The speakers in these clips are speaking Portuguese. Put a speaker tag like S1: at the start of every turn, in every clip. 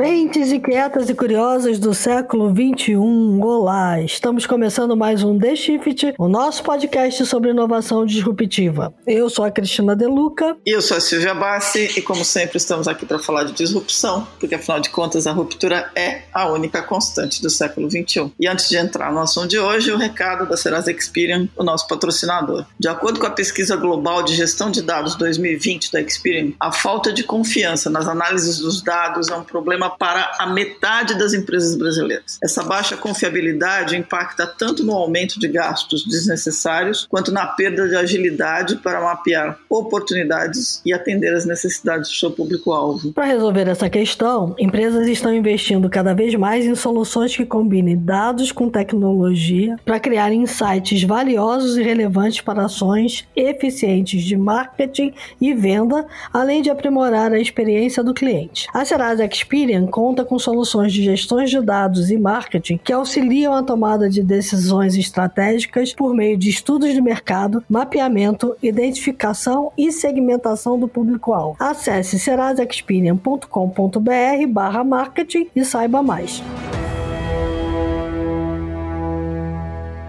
S1: Mentes inquietas e curiosas do século 21. Olá, estamos começando mais um The Shift, o nosso podcast sobre inovação disruptiva. Eu sou a Cristina Deluca.
S2: E eu sou a Silvia Bassi, e como sempre estamos aqui para falar de disrupção, porque afinal de contas a ruptura é a única constante do século 21. E antes de entrar no assunto de hoje, o recado da Serasa Experian, o nosso patrocinador. De acordo com a pesquisa global de gestão de dados 2020 da Experian, a falta de confiança nas análises dos dados é um problema para a metade das empresas brasileiras. Essa baixa confiabilidade impacta tanto no aumento de gastos desnecessários quanto na perda de agilidade para mapear oportunidades e atender às necessidades do seu público-alvo.
S1: Para resolver essa questão, empresas estão investindo cada vez mais em soluções que combinem dados com tecnologia para criar insights valiosos e relevantes para ações eficientes de marketing e venda, além de aprimorar a experiência do cliente. A Serasa Experience Experian conta com soluções de gestões de dados e marketing que auxiliam a tomada de decisões estratégicas por meio de estudos de mercado, mapeamento, identificação e segmentação do público-alvo. Acesse serasexperian.com.br/marketing e saiba mais.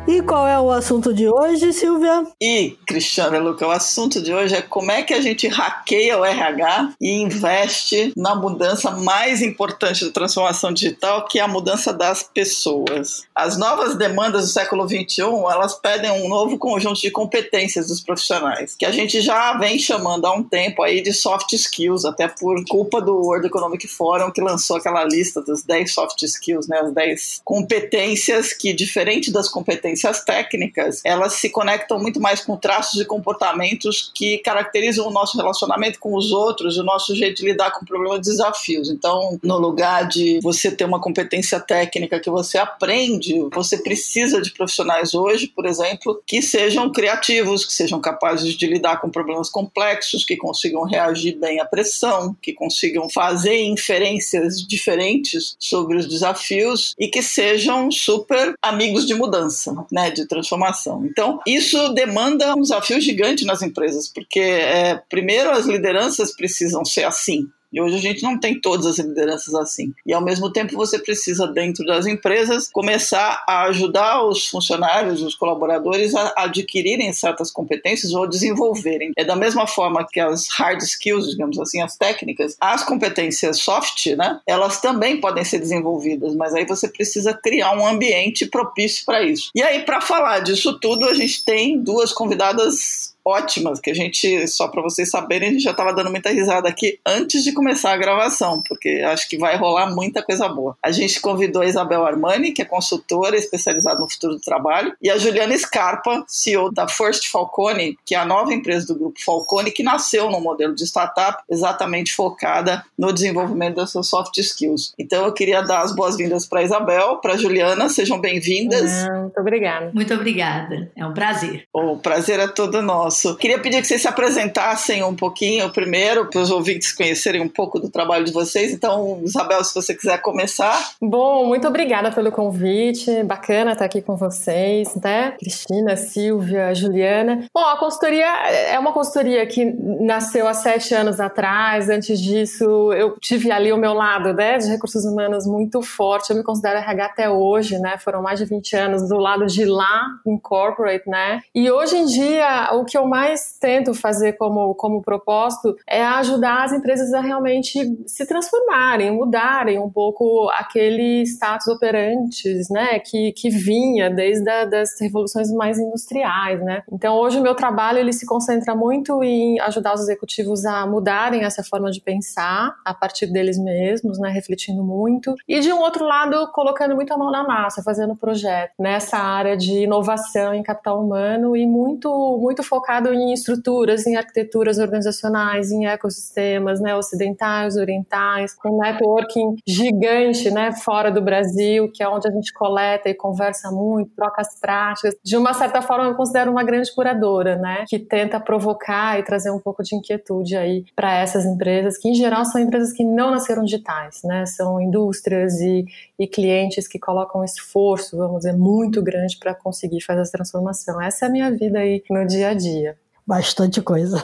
S1: E qual é o assunto de hoje, Silvia?
S2: E, Cristiana Luca, o assunto de hoje é como é que a gente hackeia o RH e investe na mudança mais importante da transformação digital, que é a mudança das pessoas. As novas demandas do século XXI, elas pedem um novo conjunto de competências dos profissionais, que a gente já vem chamando há um tempo aí de soft skills, até por culpa do World Economic Forum, que lançou aquela lista das 10 soft skills, né, as 10 competências que, diferente das competências competências técnicas, elas se conectam muito mais com traços e comportamentos que caracterizam o nosso relacionamento com os outros, o nosso jeito de lidar com problemas e desafios. Então, no lugar de você ter uma competência técnica que você aprende, você precisa de profissionais hoje, por exemplo, que sejam criativos, que sejam capazes de lidar com problemas complexos, que consigam reagir bem à pressão, que consigam fazer inferências diferentes sobre os desafios e que sejam super amigos de mudança né, de transformação. Então, isso demanda um desafio gigante nas empresas, porque, é, primeiro, as lideranças precisam ser assim, e hoje a gente não tem todas as lideranças assim. E ao mesmo tempo você precisa, dentro das empresas, começar a ajudar os funcionários, os colaboradores a adquirirem certas competências ou desenvolverem. É da mesma forma que as hard skills, digamos assim, as técnicas, as competências soft, né? Elas também podem ser desenvolvidas, mas aí você precisa criar um ambiente propício para isso. E aí, para falar disso tudo, a gente tem duas convidadas ótimas, que a gente, só para vocês saberem, a gente já estava dando muita risada aqui antes de começar a gravação, porque acho que vai rolar muita coisa boa. A gente convidou a Isabel Armani, que é consultora especializada no futuro do trabalho, e a Juliana Scarpa, CEO da First Falcone, que é a nova empresa do grupo Falcone, que nasceu num modelo de startup exatamente focada no desenvolvimento dessas soft skills. Então eu queria dar as boas-vindas para a Isabel, para a Juliana, sejam bem-vindas.
S3: Muito obrigada.
S4: Muito obrigada, é um prazer.
S2: O prazer é todo nosso Queria pedir que vocês se apresentassem um pouquinho primeiro, para os ouvintes conhecerem um pouco do trabalho de vocês. Então, Isabel, se você quiser começar.
S3: Bom, muito obrigada pelo convite. Bacana estar aqui com vocês, né? Cristina, Silvia, Juliana. Bom, a consultoria é uma consultoria que nasceu há sete anos atrás. Antes disso, eu tive ali o meu lado, né, de recursos humanos muito forte. Eu me considero RH até hoje, né? Foram mais de 20 anos do lado de lá, em corporate, né? E hoje em dia, o que eu eu mais tento fazer como, como propósito é ajudar as empresas a realmente se transformarem, mudarem um pouco aquele status operantes, né, que, que vinha desde a, das revoluções mais industriais, né. Então hoje o meu trabalho ele se concentra muito em ajudar os executivos a mudarem essa forma de pensar a partir deles mesmos, né, refletindo muito e de um outro lado colocando muito a mão na massa, fazendo projeto nessa área de inovação em capital humano e muito muito focado focado em estruturas, em arquiteturas organizacionais, em ecossistemas, né, ocidentais, orientais, com networking gigante, né, fora do Brasil, que é onde a gente coleta e conversa muito, troca as práticas. De uma certa forma, eu considero uma grande curadora, né, que tenta provocar e trazer um pouco de inquietude aí para essas empresas, que em geral são empresas que não nasceram digitais, né, são indústrias e, e clientes que colocam esforço, vamos dizer, muito grande para conseguir fazer essa transformação. Essa é a minha vida aí no dia a dia.
S1: Bastante coisa.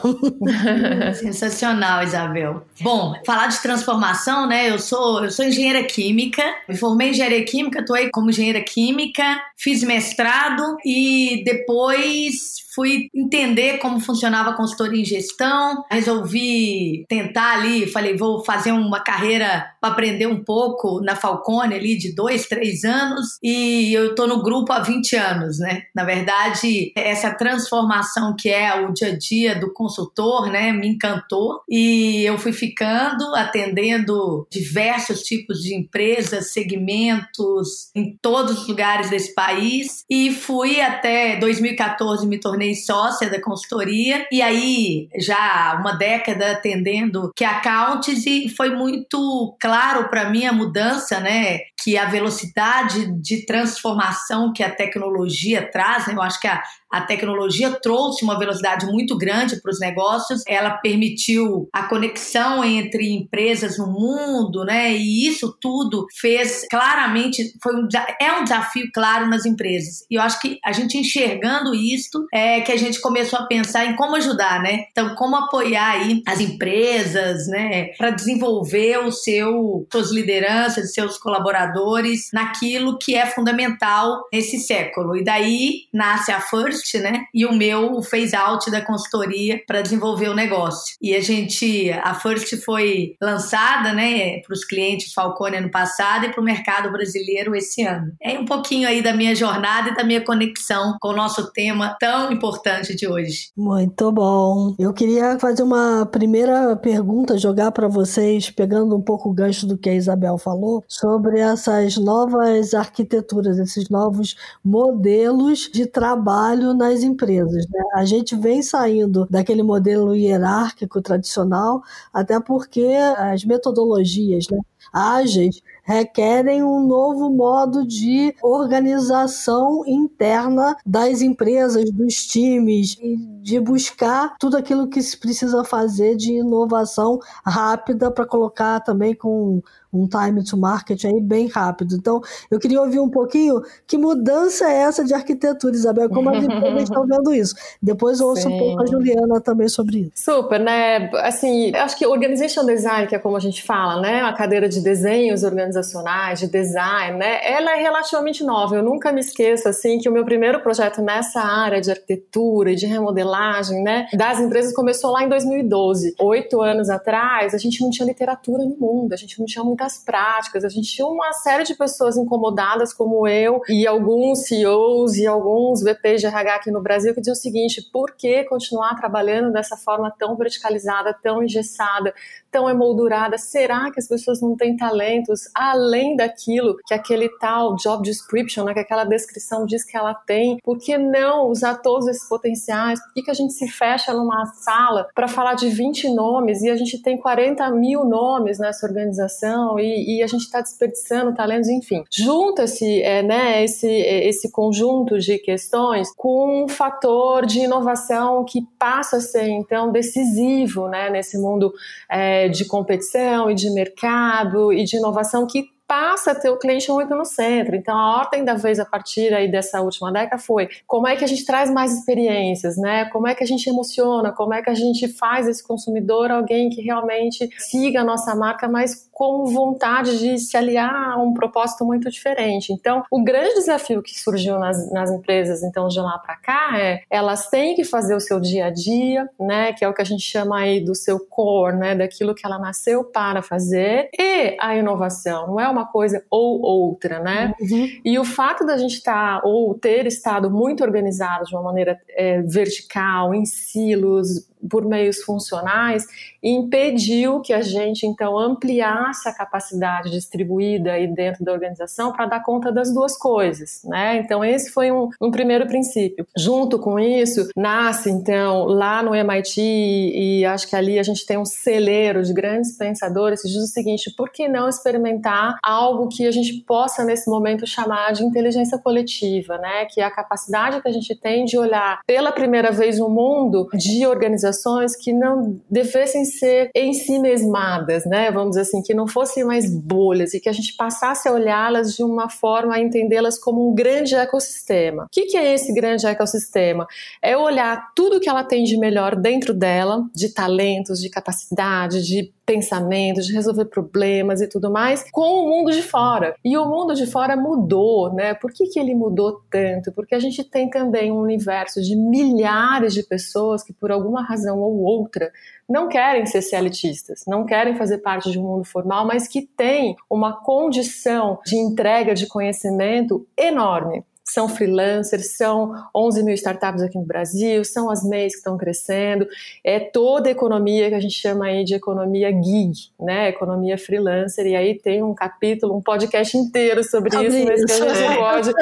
S4: Sensacional, Isabel. Bom, falar de transformação, né? Eu sou, eu sou engenheira química, me formei em engenharia química, atuei como engenheira química, fiz mestrado e depois fui entender como funcionava a consultoria em gestão, resolvi tentar ali, falei, vou fazer uma carreira para aprender um pouco na Falcone ali de dois, três anos e eu estou no grupo há 20 anos, né? Na verdade, essa transformação que é o dia a dia do consultor, né, me encantou e eu fui ficando atendendo diversos tipos de empresas, segmentos em todos os lugares desse país e fui até 2014 me tornei tornei sócia da consultoria e aí já uma década atendendo que accounts e foi muito claro para mim a mudança, né? Que a velocidade de transformação que a tecnologia traz, né? eu acho que a, a tecnologia trouxe uma velocidade muito grande para os negócios, ela permitiu a conexão entre empresas no mundo, né? E isso tudo fez claramente, foi um, é um desafio claro nas empresas. E eu acho que a gente enxergando isso é que a gente começou a pensar em como ajudar, né? Então, como apoiar aí as empresas, né? Para desenvolver o seu, suas lideranças, seus colaboradores naquilo que é fundamental nesse século. E daí nasce a First First, né? E o meu, o phase out da consultoria para desenvolver o negócio. E a gente, a First foi lançada, né, para os clientes Falcone ano passado e para o mercado brasileiro esse ano. É um pouquinho aí da minha jornada e da minha conexão com o nosso tema tão importante de hoje.
S1: Muito bom. Eu queria fazer uma primeira pergunta, jogar para vocês, pegando um pouco o gancho do que a Isabel falou, sobre essas novas arquiteturas, esses novos modelos de trabalho nas empresas. Né? A gente vem saindo daquele modelo hierárquico tradicional, até porque as metodologias né, ágeis requerem um novo modo de organização interna das empresas, dos times, de buscar tudo aquilo que se precisa fazer de inovação rápida para colocar também com um time to market aí bem rápido. Então, eu queria ouvir um pouquinho que mudança é essa de arquitetura, Isabel, como as empresas estão vendo isso. Depois ouço Sim. um pouco a Juliana também sobre isso.
S3: Super, né? Assim, acho que organization design, que é como a gente fala, né? A cadeira de desenhos organizacionais, de design, né? Ela é relativamente nova. Eu nunca me esqueço, assim, que o meu primeiro projeto nessa área de arquitetura e de remodelagem, né? Das empresas começou lá em 2012. Oito anos atrás, a gente não tinha literatura no mundo, a gente não tinha muito muitas práticas. A gente tinha uma série de pessoas incomodadas, como eu, e alguns CEOs e alguns VPs de RH aqui no Brasil, que diziam o seguinte: por que continuar trabalhando dessa forma tão verticalizada, tão engessada, tão emoldurada? Será que as pessoas não têm talentos além daquilo que aquele tal job description, né, que aquela descrição diz que ela tem? Por que não usar todos esses potenciais? Por que, que a gente se fecha numa sala para falar de 20 nomes e a gente tem 40 mil nomes nessa organização? E, e a gente está desperdiçando talentos, enfim. Junta-se é, né, esse, esse conjunto de questões com um fator de inovação que passa a ser, então, decisivo né, nesse mundo é, de competição e de mercado e de inovação que passa a ter o cliente muito no centro. Então, a ordem da vez a partir aí dessa última década foi como é que a gente traz mais experiências, né? Como é que a gente emociona, como é que a gente faz esse consumidor alguém que realmente siga a nossa marca, mas com vontade de se aliar a um propósito muito diferente. Então, o grande desafio que surgiu nas, nas empresas, então, de lá para cá, é elas têm que fazer o seu dia a dia, né? Que é o que a gente chama aí do seu core, né? Daquilo que ela nasceu para fazer, e a inovação. Não é uma uma coisa ou outra, né? Uhum. E o fato da gente estar tá, ou ter estado muito organizado de uma maneira é, vertical, em silos, por meios funcionais, impediu que a gente então ampliasse a capacidade distribuída aí dentro da organização para dar conta das duas coisas, né? Então esse foi um, um, primeiro princípio. Junto com isso nasce então lá no MIT e acho que ali a gente tem um celeiro de grandes pensadores que diz o seguinte: por que não experimentar algo que a gente possa nesse momento chamar de inteligência coletiva, né? Que é a capacidade que a gente tem de olhar pela primeira vez o mundo de organização organizações que não devessem ser em si mesmadas, né? Vamos dizer assim, que não fossem mais bolhas e que a gente passasse a olhá-las de uma forma a entendê-las como um grande ecossistema. O que, que é esse grande ecossistema? É olhar tudo que ela tem de melhor dentro dela, de talentos, de capacidade, de pensamentos, de resolver problemas e tudo mais, com o mundo de fora. E o mundo de fora mudou, né? Por que, que ele mudou tanto? Porque a gente tem também um universo de milhares de pessoas que, por alguma razão ou outra, não querem ser CLTistas, não querem fazer parte de um mundo formal, mas que têm uma condição de entrega de conhecimento enorme são freelancers, são 11 mil startups aqui no Brasil, são as MEIs que estão crescendo, é toda a economia que a gente chama aí de economia gig, né, economia freelancer, e aí tem um capítulo, um podcast inteiro sobre, isso, mas que a gente pode,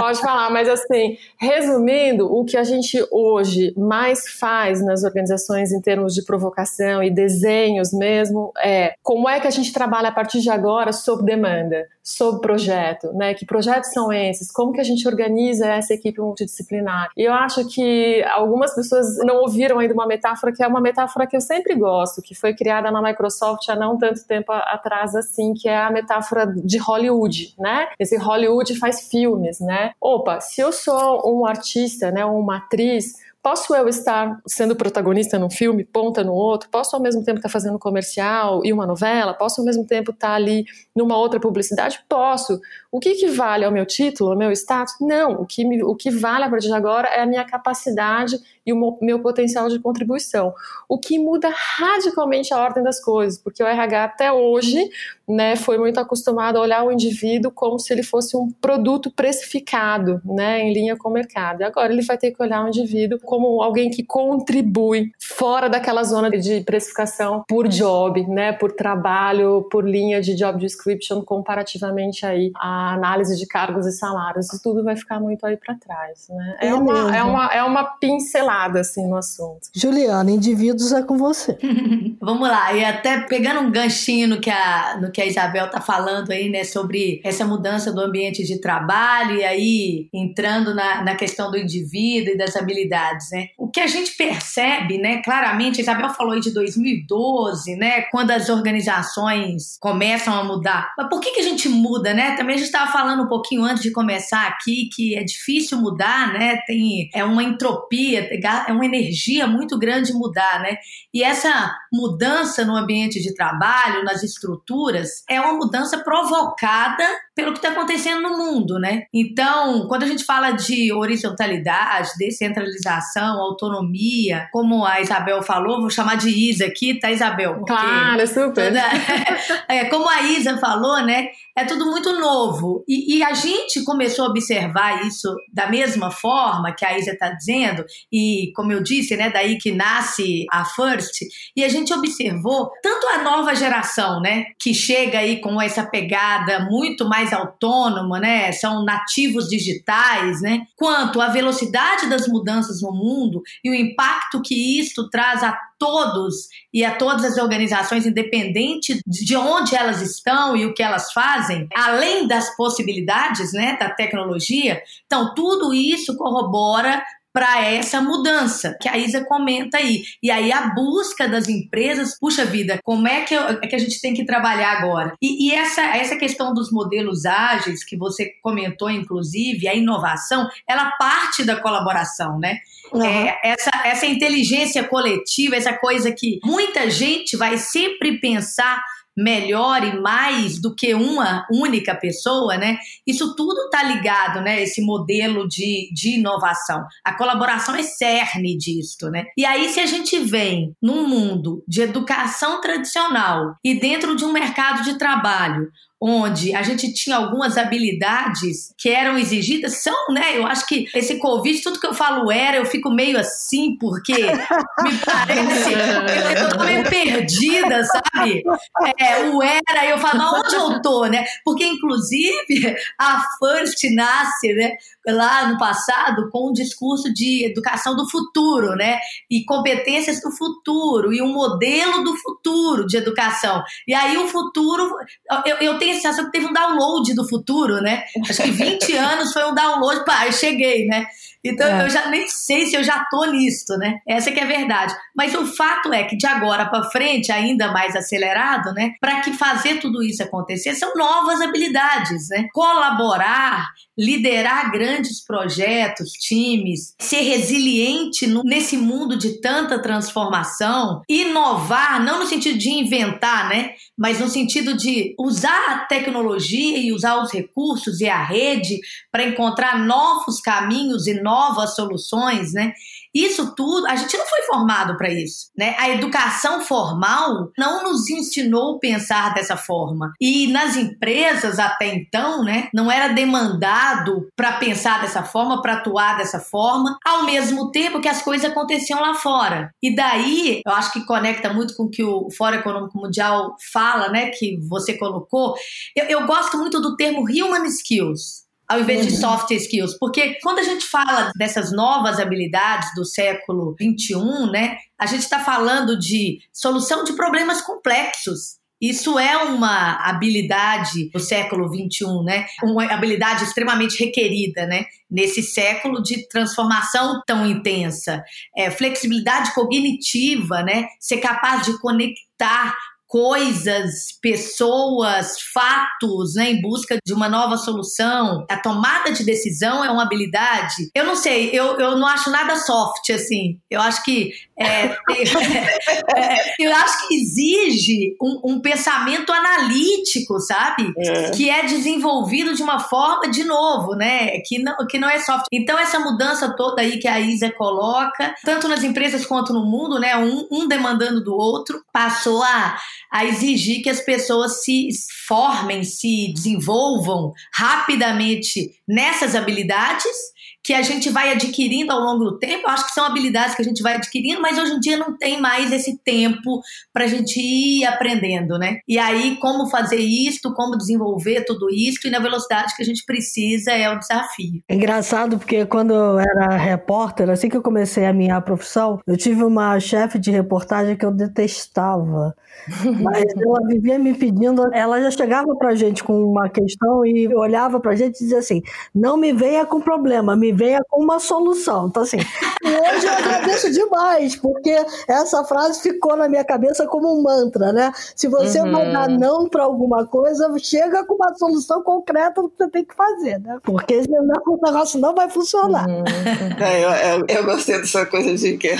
S3: pode falar, mas assim, resumindo, o que a gente hoje mais faz nas organizações em termos de provocação e desenhos mesmo, é como é que a gente trabalha a partir de agora sob demanda, sob projeto, né, que projetos são esses, como que a gente organiza essa equipe multidisciplinar. E eu acho que algumas pessoas não ouviram ainda uma metáfora que é uma metáfora que eu sempre gosto, que foi criada na Microsoft há não tanto tempo atrás assim, que é a metáfora de Hollywood, né? Esse Hollywood faz filmes, né? Opa, se eu sou um artista, né, uma atriz, Posso eu estar sendo protagonista num filme, ponta no outro? Posso ao mesmo tempo estar fazendo um comercial e uma novela? Posso ao mesmo tempo estar ali numa outra publicidade? Posso. O que, que vale ao meu título, ao meu status? Não. O que, me, o que vale a partir de agora é a minha capacidade e o meu potencial de contribuição. O que muda radicalmente a ordem das coisas, porque o RH até hoje né, foi muito acostumado a olhar o indivíduo como se ele fosse um produto precificado, né, em linha com o mercado. E agora ele vai ter que olhar o indivíduo como alguém que contribui fora daquela zona de precificação por job, né, por trabalho, por linha de job description comparativamente aí a análise de cargos e salários. Isso tudo vai ficar muito aí para trás, né? É, é uma, é uma é uma pincelada assim no assunto.
S1: Juliana, indivíduos é com você.
S4: Vamos lá, e até pegando um ganchinho no que a, no que a Isabel tá falando aí, né, sobre essa mudança do ambiente de trabalho e aí entrando na, na questão do indivíduo e das habilidades, né? O que a gente percebe, né, claramente, a Isabel falou aí de 2012, né, quando as organizações começam a mudar. Mas por que, que a gente muda, né? Também a gente estava falando um pouquinho antes de começar aqui que é difícil mudar, né? Tem é uma entropia, é uma energia muito grande mudar, né? E essa mudança no ambiente de trabalho, nas estruturas, é uma mudança provocada pelo que está acontecendo no mundo, né? Então, quando a gente fala de horizontalidade, descentralização, autonomia, como a Isabel falou, vou chamar de Isa aqui, tá, Isabel?
S3: Claro, super. Toda...
S4: é, como a Isa falou, né? É tudo muito novo. E, e, a gente começou a observar isso da mesma forma que a Isa está dizendo, e como eu disse, né, daí que nasce a First, e a gente observou tanto a nova geração, né, que chega aí com essa pegada muito mais mais autônoma, né? São nativos digitais, né? Quanto a velocidade das mudanças no mundo e o impacto que isto traz a todos e a todas as organizações, independente de onde elas estão e o que elas fazem, além das possibilidades né, da tecnologia. Então, tudo isso corrobora para essa mudança que a Isa comenta aí. E aí a busca das empresas, puxa vida, como é que, eu, é que a gente tem que trabalhar agora? E, e, essa, essa questão dos modelos ágeis que você comentou, inclusive, a inovação, ela parte da colaboração, né? Uhum. É, essa, essa inteligência coletiva, essa coisa que muita gente vai sempre pensar melhor e mais do que uma única pessoa, né? Isso tudo está ligado, né? Esse modelo de, de inovação. A colaboração é cerne disto, né? E aí, se a gente vem num mundo de educação tradicional e dentro de um mercado de trabalho onde a gente tinha algumas habilidades que eram exigidas, são, né? Eu acho que esse Covid, tudo que eu falo era, eu fico meio assim, porque me parece, eu, eu tô meio perdida, sabe? É, o era, eu falo, mas onde eu tô, né? Porque, inclusive, a First nasce, né? lá no passado com um discurso de educação do futuro, né? E competências do futuro, e um modelo do futuro de educação. E aí o futuro, eu, eu tenho a sensação que teve um download do futuro, né? Acho que 20 anos foi um download, pá, eu cheguei, né? Então é. eu já nem sei se eu já tô nisto, né? Essa que é a verdade. Mas o fato é que de agora para frente, ainda mais acelerado, né? Para que fazer tudo isso acontecer são novas habilidades, né? Colaborar, liderar grandes projetos, times, ser resiliente nesse mundo de tanta transformação, inovar, não no sentido de inventar, né? Mas no sentido de usar a tecnologia e usar os recursos e a rede para encontrar novos caminhos e novas soluções, né? Isso tudo, a gente não foi formado para isso, né? A educação formal não nos ensinou a pensar dessa forma. E nas empresas até então, né, não era demandado para pensar dessa forma, para atuar dessa forma, ao mesmo tempo que as coisas aconteciam lá fora. E daí, eu acho que conecta muito com o que o Fórum Econômico Mundial fala, né, que você colocou. Eu, eu gosto muito do termo human skills ao invés uhum. de soft skills. Porque quando a gente fala dessas novas habilidades do século XXI, né, a gente está falando de solução de problemas complexos. Isso é uma habilidade do século XXI, né? Uma habilidade extremamente requerida, né? Nesse século de transformação tão intensa. É, flexibilidade cognitiva, né? Ser capaz de conectar coisas, pessoas, fatos, né, em busca de uma nova solução. A tomada de decisão é uma habilidade. Eu não sei, eu, eu não acho nada soft assim. Eu acho que é, é, eu acho que exige um, um pensamento analítico, sabe? É. Que é desenvolvido de uma forma, de novo, né? Que não, que não é soft. Então, essa mudança toda aí que a Isa coloca, tanto nas empresas quanto no mundo, né? Um, um demandando do outro, passou a, a exigir que as pessoas se formem, se desenvolvam rapidamente nessas habilidades que a gente vai adquirindo ao longo do tempo. Eu acho que são habilidades que a gente vai adquirindo, mas hoje em dia não tem mais esse tempo para a gente ir aprendendo, né? E aí, como fazer isto, como desenvolver tudo isso e na velocidade que a gente precisa é o desafio.
S1: É engraçado porque quando eu era repórter, assim que eu comecei a minha profissão, eu tive uma chefe de reportagem que eu detestava. Mas ela vivia me pedindo, ela já chegava pra gente com uma questão e olhava pra gente e dizia assim: não me venha com problema, me venha com uma solução. Então, assim, hoje eu agradeço demais, porque essa frase ficou na minha cabeça como um mantra, né? Se você uhum. vai dar não para alguma coisa, chega com uma solução concreta do que você tem que fazer, né? Porque senão o negócio não vai funcionar. Uhum.
S2: É, eu, eu, eu, gostei dessa coisa de que é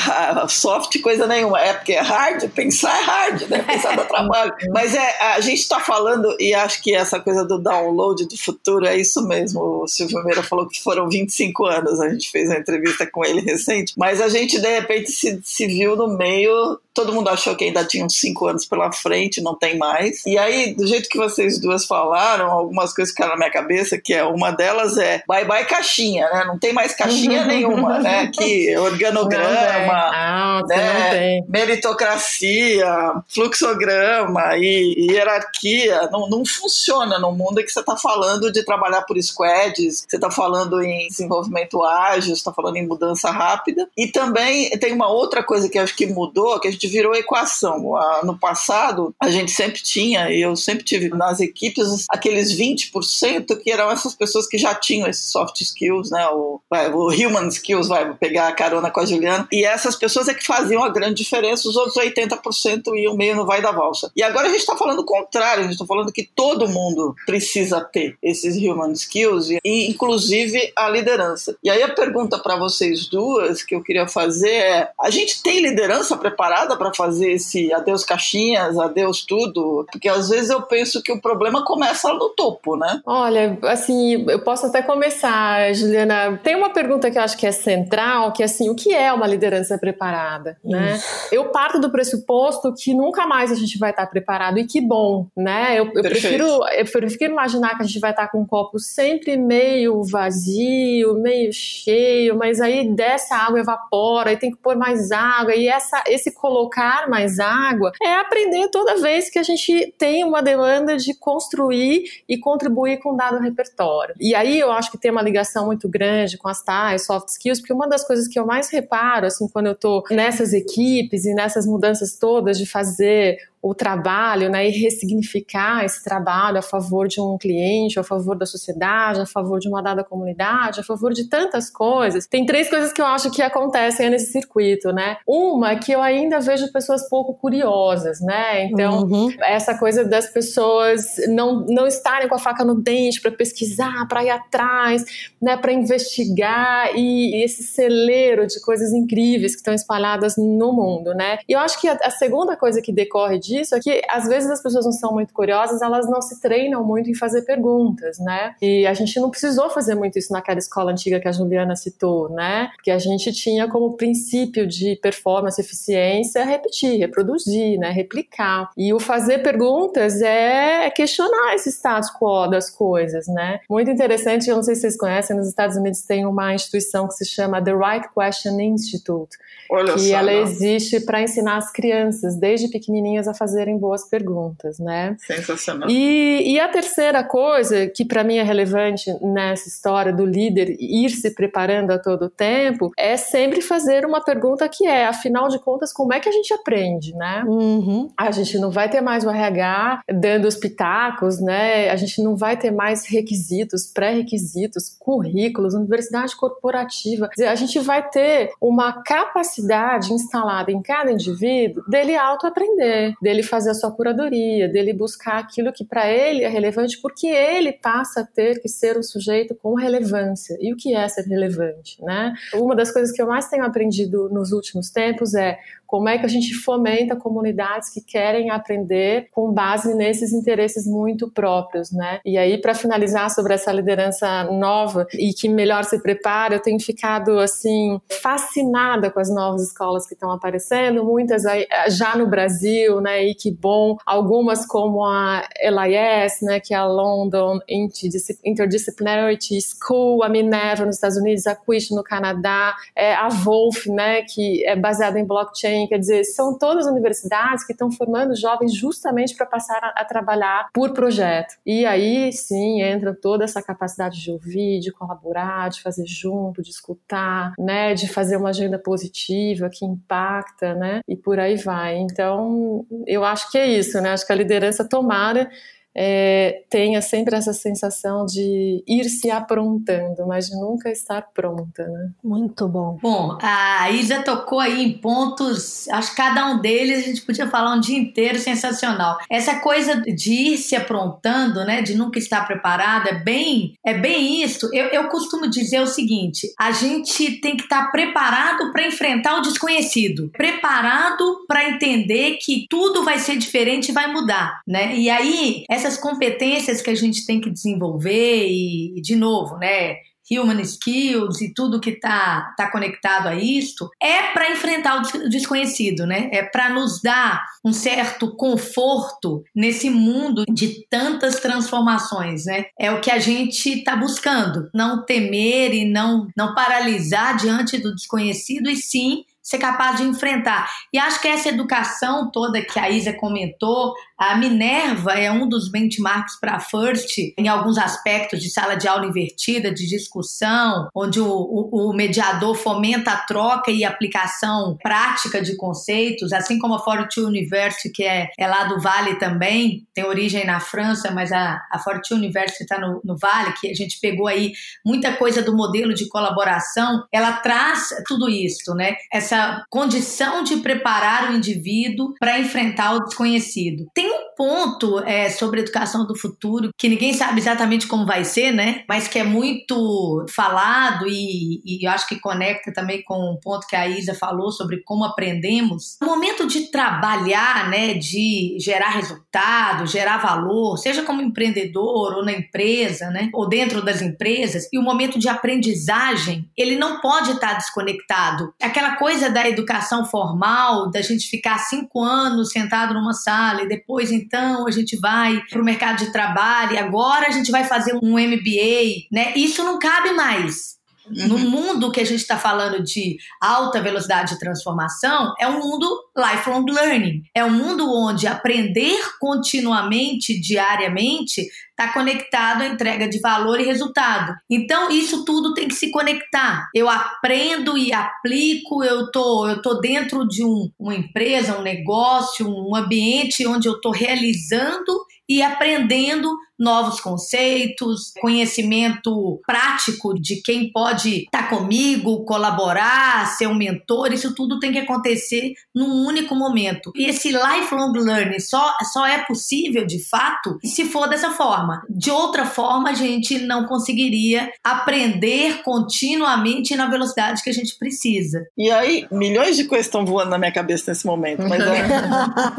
S2: soft coisa nenhuma, é porque é hard, pensar é hard, né? Pensar no trabalho. Mas é, a gente está falando, e acho que essa coisa do download do futuro é isso mesmo. O Silvio Meira falou que foram 25 anos, a gente fez uma entrevista com ele recente, mas a gente de repente se, se viu no meio todo mundo achou que ainda tinha uns cinco anos pela frente, não tem mais. E aí, do jeito que vocês duas falaram, algumas coisas ficaram na minha cabeça, que é uma delas é bye bye caixinha, né? Não tem mais caixinha nenhuma, né? Que organograma,
S3: ah,
S2: né? meritocracia, fluxograma e hierarquia. Não, não funciona no mundo em que você está falando de trabalhar por squads, você está falando em desenvolvimento ágil, você está falando em mudança rápida. E também tem uma outra coisa que eu acho que mudou, que a gente gente virou equação. No passado, a gente sempre tinha, e eu sempre tive nas equipes, aqueles 20% que eram essas pessoas que já tinham esses soft skills, né? O, o human skills, vai pegar a carona com a Juliana. E essas pessoas é que faziam a grande diferença, os outros 80% iam meio no vai da valsa. E agora a gente está falando o contrário, a gente está falando que todo mundo precisa ter esses human skills, e inclusive a liderança. E aí a pergunta para vocês duas que eu queria fazer é: a gente tem liderança preparada para fazer esse adeus caixinhas, adeus tudo, porque às vezes eu penso que o problema começa no topo, né?
S3: Olha, assim, eu posso até começar, Juliana. Tem uma pergunta que eu acho que é central, que é assim, o que é uma liderança preparada, né? Eu parto do pressuposto que nunca mais a gente vai estar preparado e que bom, né? Eu, eu prefiro, eu prefiro imaginar que a gente vai estar com um copo sempre meio vazio, meio cheio, mas aí dessa água evapora e tem que pôr mais água e essa, esse colocar colocar mais água é aprender toda vez que a gente tem uma demanda de construir e contribuir com um dado repertório. E aí eu acho que tem uma ligação muito grande com as tais soft skills, porque uma das coisas que eu mais reparo, assim, quando eu tô nessas equipes e nessas mudanças todas de fazer o trabalho, né, e ressignificar esse trabalho a favor de um cliente, a favor da sociedade, a favor de uma dada comunidade, a favor de tantas coisas. Tem três coisas que eu acho que acontecem nesse circuito, né? Uma é que eu ainda vejo pessoas pouco curiosas, né? Então, uhum. essa coisa das pessoas não, não estarem com a faca no dente para pesquisar, para ir atrás, né, para investigar e, e, esse celeiro de coisas incríveis que estão espalhadas no mundo, né? E eu acho que a, a segunda coisa que decorre disso é que às vezes as pessoas não são muito curiosas, elas não se treinam muito em fazer perguntas, né? E a gente não precisou fazer muito isso naquela escola antiga que a Juliana citou, né? Porque a gente tinha como princípio de performance, eficiência, repetir, reproduzir, né? Replicar. E o fazer perguntas é questionar esse status quo das coisas, né? Muito interessante, eu não sei se vocês conhecem, nos Estados Unidos tem uma instituição que se chama The Right Question Institute, Olha que ela não. existe para ensinar as crianças, desde pequenininhas, a fazerem boas perguntas, né?
S2: Sensacional.
S3: E, e a terceira coisa, que para mim é relevante nessa história do líder ir se preparando a todo tempo, é sempre fazer uma pergunta que é, afinal de contas, como é que a gente aprende, né? Uhum. A gente não vai ter mais o RH dando os pitacos, né? A gente não vai ter mais requisitos, pré-requisitos, currículos, universidade corporativa. A gente vai ter uma capacidade capacidade instalada em cada indivíduo dele autoaprender, dele fazer a sua curadoria, dele buscar aquilo que para ele é relevante, porque ele passa a ter que ser um sujeito com relevância. E o que é ser relevante, né? Uma das coisas que eu mais tenho aprendido nos últimos tempos é como é que a gente fomenta comunidades que querem aprender com base nesses interesses muito próprios, né? E aí, para finalizar sobre essa liderança nova e que melhor se prepara, eu tenho ficado, assim, fascinada com as novas escolas que estão aparecendo, muitas já no Brasil, né? E que bom, algumas como a LIS, né? Que é a London Interdisciplinarity School, a Minerva nos Estados Unidos, a Quish no Canadá, é, a Wolf, né? Que é baseada em blockchain quer dizer, são todas universidades que estão formando jovens justamente para passar a, a, trabalhar por projeto. E aí sim entra toda essa capacidade de ouvir, de colaborar, de fazer junto, de escutar, né, de fazer uma agenda positiva que impacta, né, e por aí vai. Então, eu acho que é isso, né? Acho que a liderança tomara é, tenha sempre essa sensação de ir se aprontando, mas de nunca estar pronta, né?
S1: Muito bom.
S4: Bom, a Isa tocou aí em pontos, acho que cada um deles a gente podia falar um dia inteiro, sensacional. Essa coisa de ir se aprontando, né, de nunca estar preparado, é bem, é bem isso. Eu, eu costumo dizer o seguinte: a gente tem que estar preparado para enfrentar o desconhecido, preparado para entender que tudo vai ser diferente e vai mudar, né? E aí essa essas competências que a gente tem que desenvolver e, de novo, né? Human skills e tudo que está tá conectado a isto, é para enfrentar o desconhecido, né? É para nos dar um certo conforto nesse mundo de tantas transformações, né? É o que a gente está buscando, não temer e não, não paralisar diante do desconhecido, e sim ser capaz de enfrentar. E acho que essa educação toda que a Isa comentou, a Minerva é um dos benchmarks para a FIRST em alguns aspectos de sala de aula invertida, de discussão, onde o, o, o mediador fomenta a troca e aplicação prática de conceitos, assim como a Fortune University, que é, é lá do Vale também, tem origem na França, mas a, a Fortune University está no, no Vale, que a gente pegou aí muita coisa do modelo de colaboração, ela traz tudo isso, né? Essa essa condição de preparar o indivíduo para enfrentar o desconhecido. Tem um ponto é, sobre educação do futuro que ninguém sabe exatamente como vai ser, né? Mas que é muito falado e, e eu acho que conecta também com o um ponto que a Isa falou sobre como aprendemos. O momento de trabalhar, né, de gerar resultado, gerar valor, seja como empreendedor ou na empresa, né, ou dentro das empresas, e o momento de aprendizagem, ele não pode estar desconectado. Aquela coisa da educação formal, da gente ficar cinco anos sentado numa sala e depois então a gente vai para o mercado de trabalho agora a gente vai fazer um MBA, né? Isso não cabe mais. Uhum. No mundo que a gente está falando de alta velocidade de transformação, é um mundo lifelong learning. É um mundo onde aprender continuamente, diariamente, está conectado à entrega de valor e resultado. Então, isso tudo tem que se conectar. Eu aprendo e aplico, eu tô, eu tô dentro de um, uma empresa, um negócio, um ambiente onde eu estou realizando e aprendendo novos conceitos, conhecimento prático de quem pode estar tá comigo, colaborar, ser um mentor, isso tudo tem que acontecer num único momento. E esse lifelong learning só, só é possível, de fato, se for dessa forma. De outra forma, a gente não conseguiria aprender continuamente na velocidade que a gente precisa.
S2: E aí, milhões de coisas estão voando na minha cabeça nesse momento, mas é,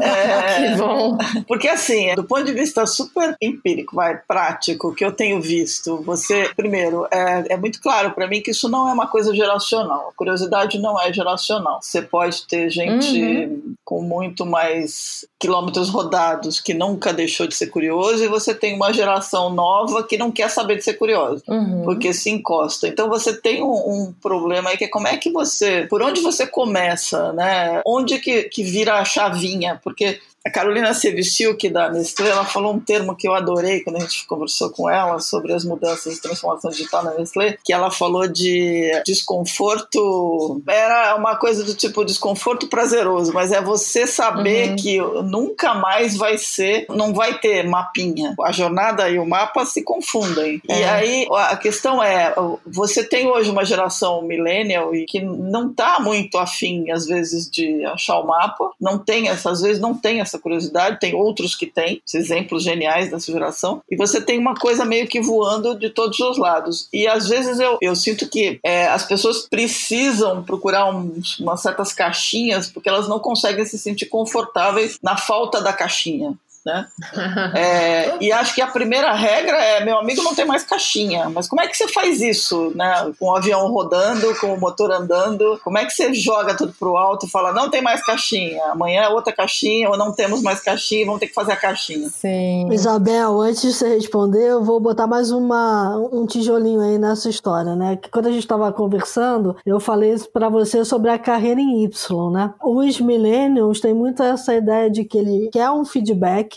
S3: é, que bom.
S2: Porque assim, do ponto de vista super empírico, vai, prático, que eu tenho visto, você, primeiro, é, é muito claro para mim que isso não é uma coisa geracional. A curiosidade não é geracional. Você pode ter gente uhum. com muito mais quilômetros rodados que nunca deixou de ser curioso e você tem uma geração nova que não quer saber de ser curioso, uhum. porque se encosta. Então você tem um, um, problema aí que é como é que você, por onde você começa, né? Onde que, que vira a chavinha? Porque a Carolina Seviciuk da Nestlé, ela falou um termo que eu adorei quando a gente conversou com ela sobre as mudanças de transformação digital na Nestlé, que ela falou de desconforto, era uma coisa do tipo desconforto prazeroso, mas é você saber uhum. que nunca mais vai ser, não vai ter mapinha. A jornada e o mapa se confundem. É. E aí a questão é, você tem hoje uma geração millennial e que não está muito afim às vezes de achar o mapa, não tem às vezes não tem essa essa curiosidade, tem outros que têm, exemplos geniais dessa geração, e você tem uma coisa meio que voando de todos os lados. E às vezes eu, eu sinto que é, as pessoas precisam procurar um, umas certas caixinhas porque elas não conseguem se sentir confortáveis na falta da caixinha né? É, e acho que a primeira regra é, meu amigo não tem mais caixinha, mas como é que você faz isso, né? Com o avião rodando, com o motor andando, como é que você joga tudo pro alto e fala, não tem mais caixinha, amanhã é outra caixinha, ou não temos mais caixinha, vamos ter que fazer a caixinha.
S3: Sim.
S1: Isabel, antes de você responder, eu vou botar mais uma, um tijolinho aí nessa história, né? Que quando a gente estava conversando, eu falei para você sobre a carreira em Y, né? Os millennials têm muito essa ideia de que ele quer um feedback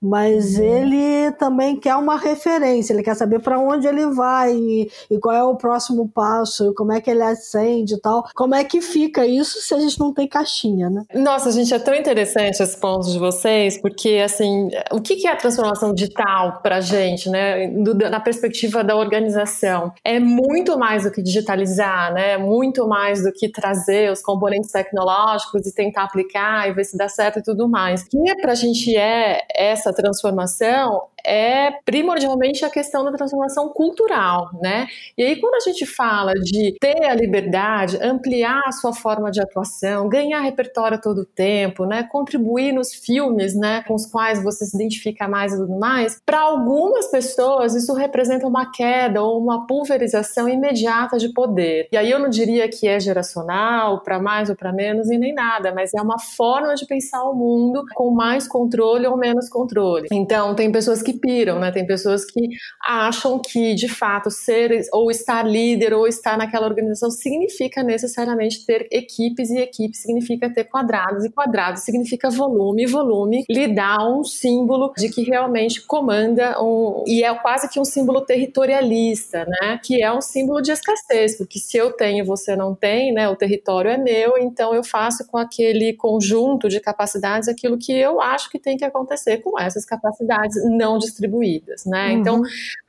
S1: mas uhum. ele também quer uma referência, ele quer saber para onde ele vai e, e, qual é o próximo passo, como é que ele acende e tal. Como é que fica isso se a gente não tem caixinha, né?
S3: Nossa, gente, é tão interessante esse ponto de vocês, porque assim, o que é a transformação digital para a gente, né? Do, na perspectiva da organização, é muito mais do que digitalizar, né? Muito mais do que trazer os componentes tecnológicos e tentar aplicar e ver se dá certo e tudo mais. O que para a gente é essa transformação é primordialmente a questão da transformação cultural, né? E aí quando a gente fala de ter a liberdade, ampliar a sua forma de atuação, ganhar repertório todo o tempo, né? Contribuir nos filmes, né? Com os quais você se identifica mais e tudo mais, para algumas pessoas isso representa uma queda ou uma pulverização imediata de poder. E aí eu não diria que é geracional, para mais ou para menos e nem nada, mas é uma forma de pensar o mundo com mais controle ou menos controle. Então tem pessoas que piram, né? Tem pessoas que acham que, de fato, ser ou estar líder ou estar naquela organização significa necessariamente ter equipes e equipes significa ter quadrados e quadrados significa volume e volume lhe dá um símbolo de que realmente comanda um, e é quase que um símbolo territorialista, né? Que é um símbolo de escassez, porque se eu tenho você não tem, né? O território é meu, então eu faço com aquele conjunto de capacidades aquilo que eu acho que tem que acontecer com essas capacidades não distribuídas, né? Uhum. Então,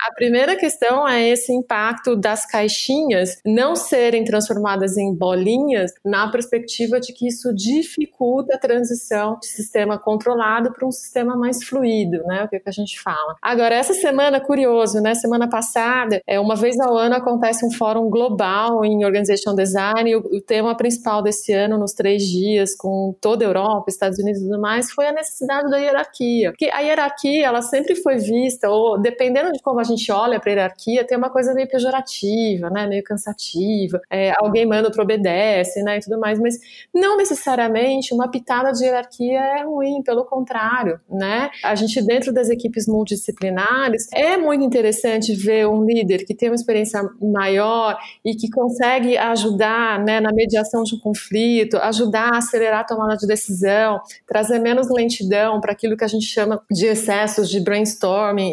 S3: a primeira questão é esse impacto das caixinhas não serem transformadas em bolinhas na perspectiva de que isso dificulta a transição de sistema controlado para um sistema mais fluido, né? O que, que a gente fala. Agora, essa semana, curioso, né? Semana passada, é, uma vez ao ano acontece um fórum global em Organization Design e o, o tema principal desse ano, nos três dias, com toda a Europa, Estados Unidos e tudo mais, foi a necessidade da hierarquia. Porque a hierarquia, ela sempre foi vista, ou dependendo de como a gente olha para a hierarquia, tem uma coisa meio pejorativa, né, meio cansativa, é, alguém manda, outro obedece, né, e tudo mais, mas não necessariamente uma pitada de hierarquia é ruim, pelo contrário, né, a gente dentro das equipes multidisciplinares, é muito interessante ver um líder que tem uma experiência maior e que consegue ajudar, né, na mediação de um conflito, ajudar a acelerar a tomada de decisão, trazer menos lentidão para aquilo que a gente chama de excessos de brainstorming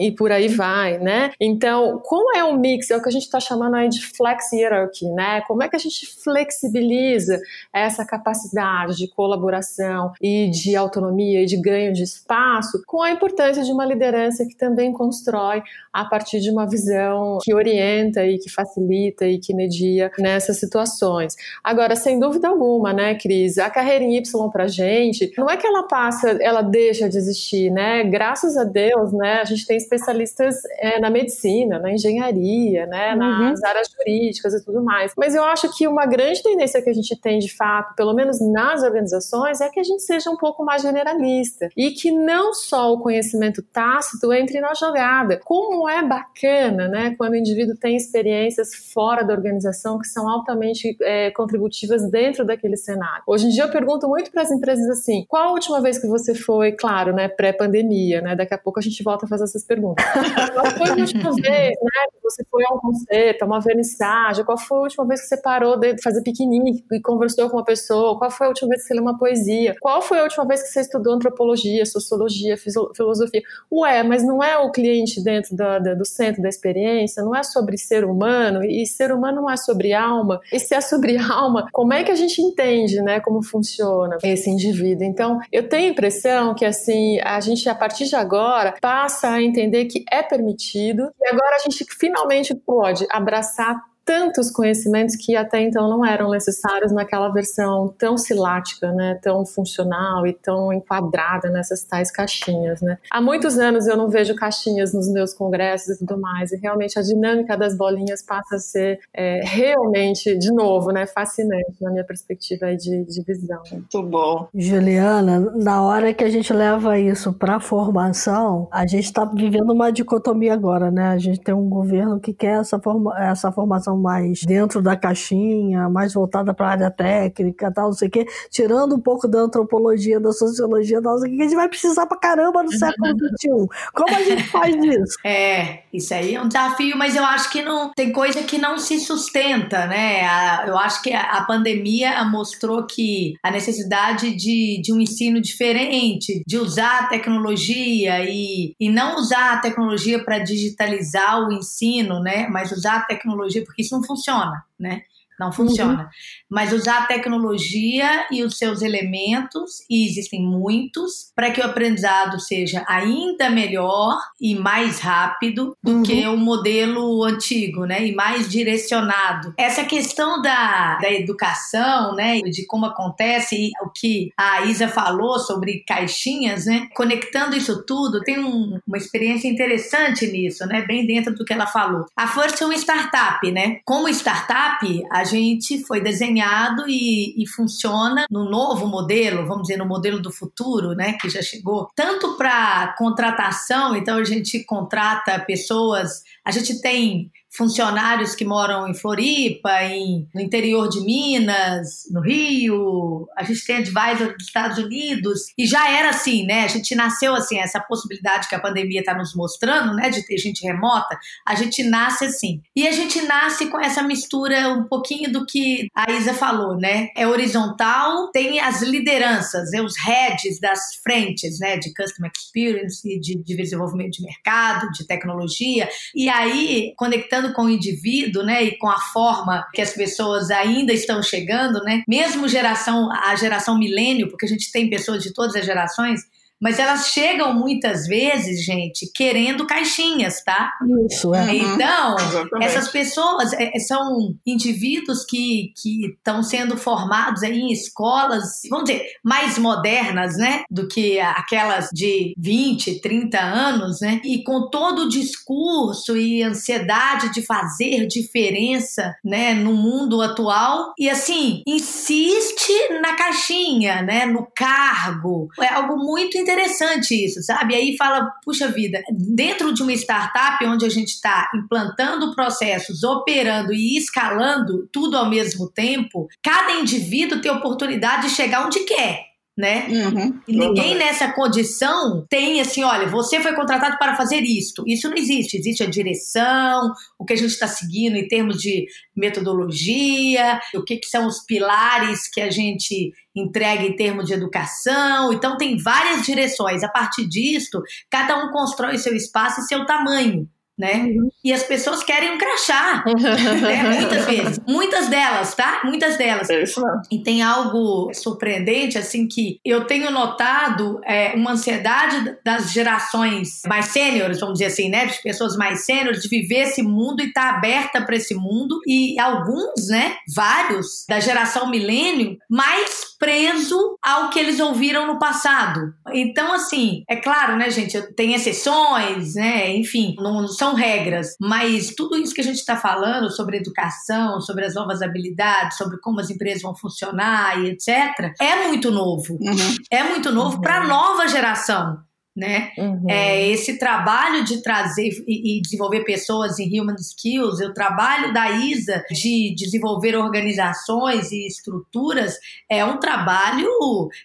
S3: e por aí vai, né? Então, como é um mix, é o que a gente está chamando aí de flex hierarchy, né? Como é que a gente flexibiliza essa capacidade de colaboração e de autonomia e de ganho de espaço com a importância de uma liderança que também constrói a partir de uma visão que orienta e que facilita e que media nessas situações. Agora, sem dúvida alguma, né, Cris, a carreira em Y pra gente, não é que ela passa, ela deixa de existir, né? Graças a Deus, né, a gente tem especialistas é, na medicina, na engenharia, né, uhum. nas áreas jurídicas e tudo mais. Mas eu acho que uma grande tendência que a gente tem, de fato, pelo menos nas organizações, é que a gente seja um pouco mais generalista e que não só o conhecimento tácito entre na jogada. Como é bacana, né, quando o indivíduo tem experiências fora da organização que são altamente é, contributivas dentro daquele cenário. Hoje em dia eu pergunto muito para as empresas assim: qual a última vez que você foi, claro, né, pré-pandemia, né? Daqui a pouco a gente volta a fazer essas perguntas. qual foi a última vez, né, você foi a um concerto, a uma vernissagem? Qual foi a última vez que você parou de fazer piquenique e conversou com uma pessoa? Qual foi a última vez que você leu uma poesia? Qual foi a última vez que você estudou antropologia, sociologia, filosofia? Ué, mas não é o cliente dentro da, da, do centro da experiência? Não é sobre ser humano? E ser humano não é sobre alma? E se é sobre alma, como é que a gente entende, né, como funciona esse indivíduo? Então, eu tenho a impressão que, assim, a gente, a partir de agora, passa a entender que é permitido. E agora a gente finalmente pode abraçar tantos conhecimentos que até então não eram necessários naquela versão tão silática, né, tão funcional e tão enquadrada nessas tais caixinhas, né. Há muitos anos eu não vejo caixinhas nos meus congressos e tudo mais, e realmente a dinâmica das bolinhas passa a ser é, realmente, de novo, né, fascinante na minha perspectiva de, de visão.
S2: Muito bom.
S1: Juliana, na hora que a gente leva isso para a formação, a gente está vivendo uma dicotomia agora, né, a gente tem um governo que quer essa, forma, essa formação mais dentro da caixinha, mais voltada para a área técnica, tal, não sei o quê, tirando um pouco da antropologia, da sociologia, tal, não sei o que, a gente vai precisar para caramba no século XXI. Como a gente faz isso?
S4: É, isso aí é um desafio, mas eu acho que não tem coisa que não se sustenta, né? eu acho que a, a pandemia mostrou que a necessidade de, de um ensino diferente, de usar a tecnologia e, e não usar a tecnologia para digitalizar o ensino, né? Mas usar a tecnologia porque isso não funciona, né? Não funciona. Uhum. Mas usar a tecnologia e os seus elementos, e existem muitos, para que o aprendizado seja ainda melhor e mais rápido do uhum. que o modelo antigo, né? E mais direcionado. Essa questão da, da educação, né? De como acontece, e o que a Isa falou sobre caixinhas, né? Conectando isso tudo, tem um, uma experiência interessante nisso, né? Bem dentro do que ela falou. A First é uma startup, né? Como startup, a a gente foi desenhado e, e, funciona no novo modelo, vamos dizer, no modelo do futuro, né, que já chegou, tanto para contratação, então a gente contrata pessoas, a gente tem funcionários que moram em Floripa, em, no interior de Minas, no Rio, a gente tem advisor dos Estados Unidos, e já era assim, né? A gente nasceu assim, essa possibilidade que a pandemia está nos mostrando, né, de ter gente remota, a gente nasce assim. E a gente nasce com essa mistura um pouquinho do que a Isa falou, né? É horizontal, tem as lideranças, é os heads das frentes, né, de customer experience, de, de desenvolvimento de mercado, de tecnologia, e aí conectando com o indivíduo, né, e com a forma que as pessoas ainda estão chegando, né, mesmo geração, a geração milênio, porque a gente tem pessoas de todas as gerações, mas elas chegam muitas vezes, gente, querendo caixinhas, tá?
S1: Isso, é.
S4: Então, Exatamente. essas pessoas é, é são indivíduos que estão sendo formados em escolas, vamos dizer, mais modernas, né? Do que aquelas de 20, 30 anos, né? E com todo o discurso e ansiedade de fazer diferença, né? No mundo atual. E assim, insiste na caixinha, né? No cargo. É algo muito interessante isso, sabe? Aí fala, puxa vida, dentro de uma startup onde a gente está implantando processos, operando e escalando tudo ao mesmo tempo, cada indivíduo tem oportunidade de chegar onde quer né?
S2: Uhum.
S4: E ninguém nessa condição tem assim, olha, você foi contratado para fazer isto. Isso não existe. Existe a direção, o que a gente está seguindo em termos de metodologia, o que, que são os pilares que a gente entrega em termos de educação. Então tem várias direções. A partir disto, cada um constrói seu espaço e seu tamanho né? Uhum. E as pessoas querem um crachá, né? Muitas vezes. Muitas delas, tá? Muitas delas.
S2: É isso mesmo.
S4: E tem algo surpreendente, assim, que eu tenho notado é, uma ansiedade das gerações mais sêniores, vamos dizer assim, né? De pessoas mais sêniores, de viver esse mundo e estar tá aberta para esse mundo. E alguns, né? Vários da geração milênio, mais preso ao que eles ouviram no passado. Então, assim, é claro, né, gente? Tem exceções, né? Enfim, não são regras, mas tudo isso que a gente está falando sobre educação, sobre as novas habilidades, sobre como as empresas vão funcionar e etc., é muito novo. Uhum. É muito novo uhum. para a nova geração né? Uhum. É, esse trabalho de trazer e, e, desenvolver pessoas em human skills, o trabalho da ISA de desenvolver organizações e estruturas é um trabalho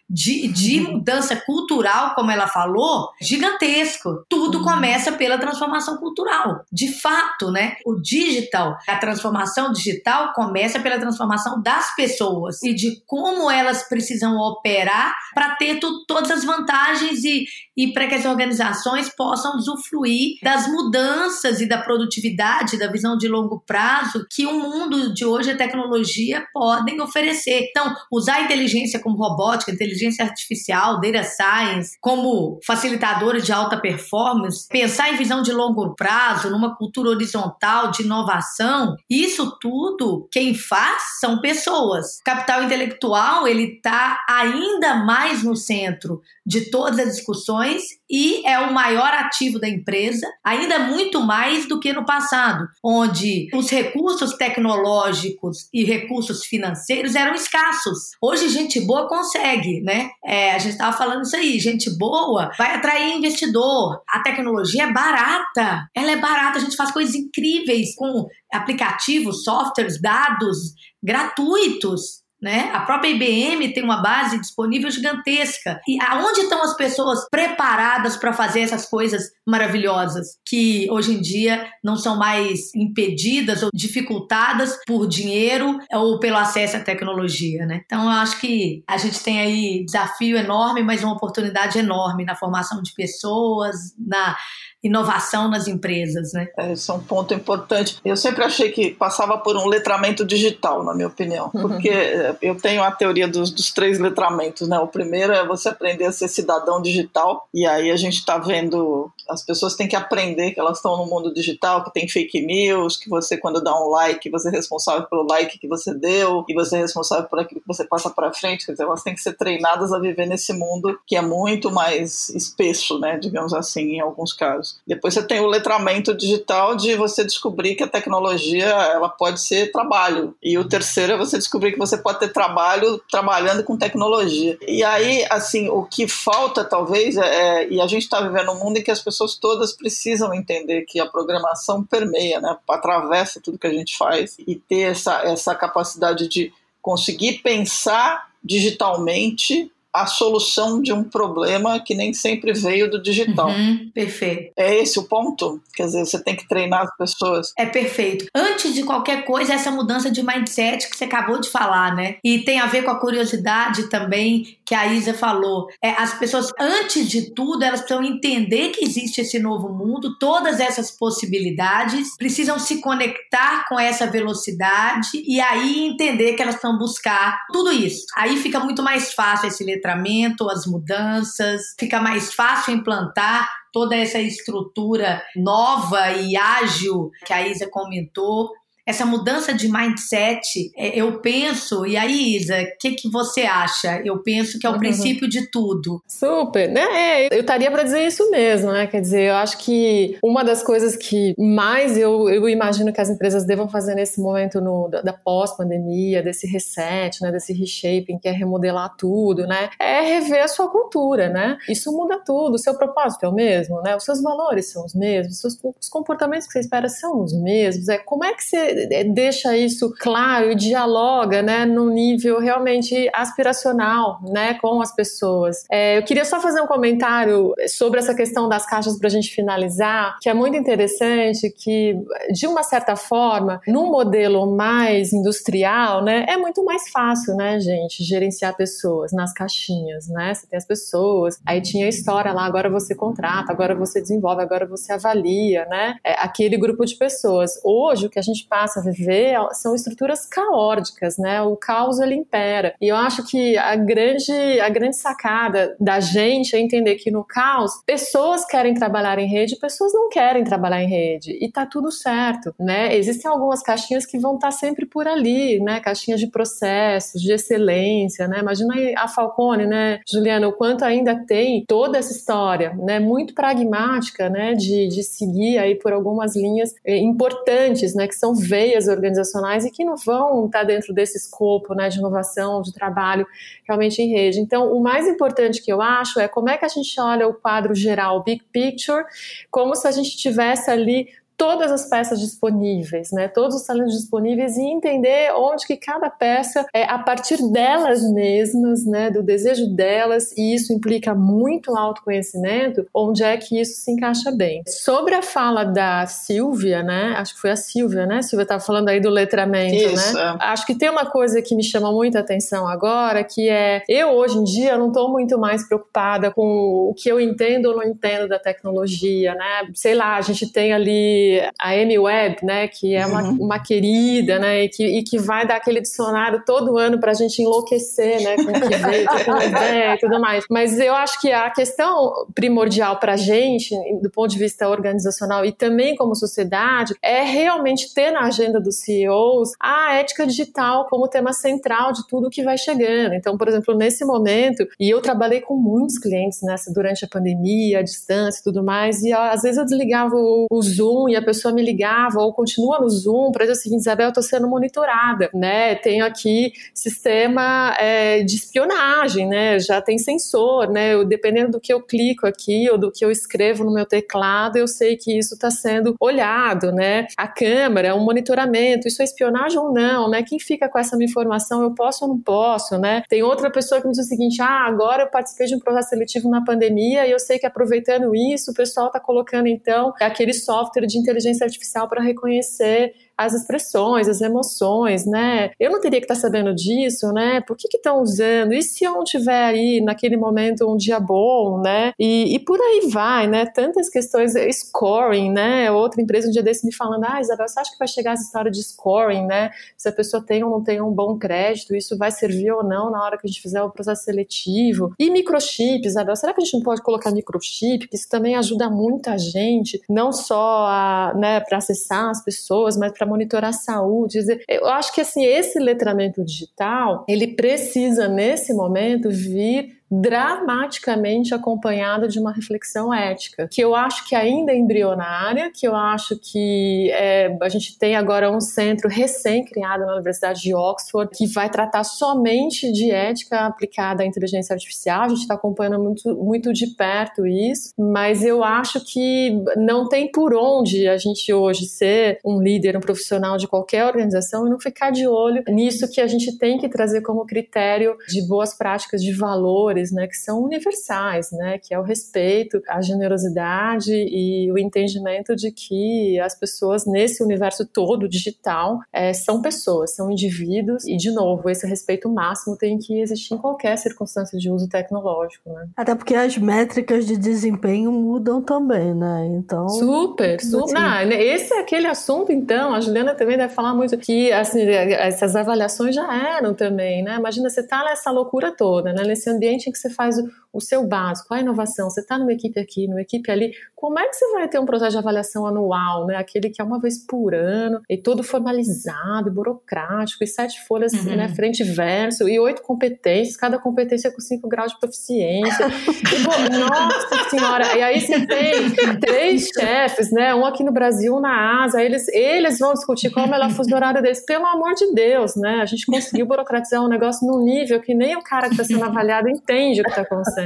S4: de, de uhum. mudança cultural, como ela falou, gigantesco. Tudo uhum. começa pela transformação cultural. De fato, né? O digital, a transformação digital começa pela transformação das pessoas e de como elas precisam operar para ter todas as vantagens e, e para que as organizações possam usufruir das mudanças e da produtividade, da visão de longo prazo que o mundo de hoje, a tecnologia, podem oferecer. Então, usar a inteligência como robótica, inteligência artificial, data science, como facilitadores de alta performance, pensar em visão de longo prazo, numa cultura horizontal de inovação, isso tudo quem faz são pessoas. Capital intelectual, ele está ainda mais no centro de todas as discussões e é o maior ativo da empresa, ainda muito mais do que no passado, onde os recursos tecnológicos e recursos financeiros eram escassos. Hoje, gente boa consegue, né? É, a gente estava falando isso aí, gente boa vai atrair investidor. A tecnologia é barata, ela é barata, a gente faz coisas incríveis com aplicativos, softwares, dados gratuitos. Né? A própria IBM tem uma base disponível gigantesca. E aonde estão as pessoas preparadas para fazer essas coisas maravilhosas que hoje em dia não são mais impedidas ou dificultadas por dinheiro ou pelo acesso à tecnologia, né? Então eu acho que a gente tem aí desafio enorme, mas uma oportunidade enorme na formação de pessoas, na inovação nas empresas, né?
S2: É, esse é um ponto importante. Eu sempre achei que passava por um letramento digital, na minha opinião, uhum. porque uhum. eu tenho a teoria dos, dos, três letramentos, né? O primeiro é você aprender a ser cidadão digital, e aí a gente está vendo as pessoas têm que aprender que elas estão no mundo digital, que tem fake news, que você quando dá um like, você é responsável pelo like que você deu, e você é responsável por aquilo que você passa para frente, quer dizer, elas têm que ser treinadas a viver nesse mundo que é muito mais espesso, né, digamos assim, em alguns casos. Depois você tem o letramento digital de você descobrir que a tecnologia ela pode ser trabalho. E o terceiro é você descobrir que você pode ter trabalho trabalhando com tecnologia. E aí, assim, o que falta talvez é, é e a gente está vivendo um mundo em que as pessoas todas precisam entender que a programação permeia, né, atravessa tudo que a gente faz e ter essa, essa capacidade de conseguir pensar digitalmente a solução de um problema que nem sempre veio do digital.
S4: Uhum, perfeito.
S2: É esse o ponto? Quer dizer, você tem que treinar as pessoas.
S4: É perfeito. Antes de qualquer coisa, essa mudança de mindset que você acabou de falar, né? E tem a ver com a curiosidade também que a Isa falou. É, as pessoas, antes de tudo, elas precisam entender que existe esse novo mundo, todas essas possibilidades, precisam se conectar com essa velocidade e aí entender que elas precisam buscar tudo isso. Aí fica muito mais fácil esse letramento, as mudanças, fica mais fácil implantar toda essa estrutura nova e ágil que a Isa comentou. Essa mudança de mindset, é, eu penso, e aí, Isa, o que, que você acha? Eu penso que é o uhum. princípio de tudo.
S3: Super, né? É, eu estaria para dizer isso mesmo, né? Quer dizer, eu acho que uma das coisas que mais eu, eu imagino que as empresas devam fazer nesse momento no, da, da pós-pandemia, desse reset, né? Desse reshaping, que é remodelar tudo, né? É rever a sua cultura, né? Isso muda tudo. O seu propósito é o mesmo, né? Os seus valores são os mesmos, os, seus, os comportamentos que você espera são os mesmos. É, como é que você deixa isso claro e dialoga, né? Num nível realmente aspiracional, né? Com as pessoas. É, eu queria só fazer um comentário sobre essa questão das caixas para a gente finalizar, que é muito interessante, que de uma certa forma, num modelo mais industrial, né? É muito mais fácil, né, gente, gerenciar pessoas nas caixinhas, né? Você tem as pessoas, aí tinha a história lá, agora você contrata, agora você desenvolve, agora você avalia, né? É aquele grupo de pessoas. Hoje, o que a gente passa a viver são estruturas caóticas, né? O caos ele impera. E eu acho que a grande, a grande sacada da gente é entender que no caos, pessoas querem trabalhar em rede, pessoas não querem trabalhar em rede. E tá tudo certo, né? Existem algumas caixinhas que vão estar tá sempre por ali, né? Caixinhas de processos, de excelência, né? Imagina a Falcone, né, Juliana, o quanto ainda tem toda essa história, né? Muito pragmática, né? De, de seguir aí por algumas linhas eh, importantes, né? Que são veias organizacionais e que não vão estar tá dentro desse escopo, né? De inovação, de trabalho realmente em rede. Então, o mais importante que eu acho é como é que a gente olha o quadro geral, big picture, como se a gente tivesse ali todas as peças disponíveis, né? Todos os talentos disponíveis e entender onde que cada peça é a partir delas mesmas, né? Do desejo delas e isso implica muito autoconhecimento. Onde é que isso se encaixa bem? Sobre a fala da Silvia, né? Acho que foi a Silvia, né? Silvia estava falando aí do letramento, isso. né? Acho que tem uma coisa que me chama muita atenção agora, que é eu hoje em dia não estou muito mais preocupada com o que eu entendo ou não entendo da tecnologia, né? Sei lá, a gente tem ali a Amy Webb, né, que é uma, uhum. uma querida, né, e que, e que vai dar aquele dicionário todo ano para a gente enlouquecer, né, com o que veio, com ideia e tudo mais. Mas eu acho que a questão primordial para a gente, do ponto de vista organizacional e também como sociedade, é realmente ter na agenda dos CEOs a ética digital como tema central de tudo que vai chegando. Então, por exemplo, nesse momento, e eu trabalhei com muitos clientes nessa durante a pandemia, a distância e tudo mais, e às vezes eu desligava o Zoom e a pessoa me ligava ou continua no Zoom para dizer o seguinte, Isabel, eu estou sendo monitorada, né? Tenho aqui sistema é, de espionagem, né? Já tem sensor, né? Eu, dependendo do que eu clico aqui ou do que eu escrevo no meu teclado, eu sei que isso está sendo olhado, né? A câmera, um monitoramento, isso é espionagem ou não, né? Quem fica com essa minha informação, eu posso ou não posso, né? Tem outra pessoa que me diz o seguinte, ah, agora eu participei de um processo seletivo na pandemia e eu sei que aproveitando isso, o pessoal está colocando então aquele software de artificial para reconhecer as expressões, as emoções, né? Eu não teria que estar tá sabendo disso, né? Por que estão usando? E se eu não tiver aí naquele momento um dia bom, né? E, e, por aí vai, né? Tantas questões, scoring, né? Outra empresa um dia desse me falando, ah, Isabel, você acha que vai chegar essa história de scoring, né? Se a pessoa tem ou não tem um bom crédito, isso vai servir ou não na hora que a gente fizer o processo seletivo. E microchips, Isabel, será que a gente não pode colocar microchip? Que isso também ajuda muita gente, não só a, né, para acessar as pessoas, mas para monitorar a saúde. Eu acho que assim, esse letramento digital, ele precisa nesse momento vir dramaticamente acompanhada de uma reflexão ética, que eu acho que ainda é embrionária, que eu acho que é, a gente tem agora um centro recém-criado na Universidade de Oxford que vai tratar somente de ética aplicada à inteligência artificial. A gente está acompanhando muito, muito de perto isso, mas eu acho que não tem por onde a gente hoje ser um líder, um profissional de qualquer organização e não ficar de olho nisso que a gente tem que trazer como critério de boas práticas de valores valores, né, que são universais, né, que é o respeito, a generosidade e o entendimento de que as pessoas nesse universo todo digital é, são pessoas, são indivíduos e de novo esse respeito máximo tem que existir em qualquer circunstância de uso tecnológico, né?
S1: Até porque as métricas de desempenho mudam também, né? Então
S3: super, super. Assim. Não, né, esse é aquele assunto então. A Juliana também deve falar muito que assim essas avaliações já eram também, né? Imagina você tá nessa loucura toda, né? Nesse ambiente que você faz seu básico, a inovação, você está numa equipe aqui, numa equipe ali, como é que você vai ter um processo de avaliação anual, né? Aquele que é uma vez por ano, e todo formalizado, burocrático, e sete folhas uhum. né, frente e verso, e oito competências, cada competência com cinco graus de proficiência. e, pô, nossa senhora! E aí você tem três chefes, né? Um aqui no Brasil, um na Ásia, eles, eles vão discutir qual é o melhor fuso horário deles. Pelo amor de Deus, né? A gente conseguiu burocratizar um negócio num nível que nem o cara que está sendo avaliado entende o que está acontecendo.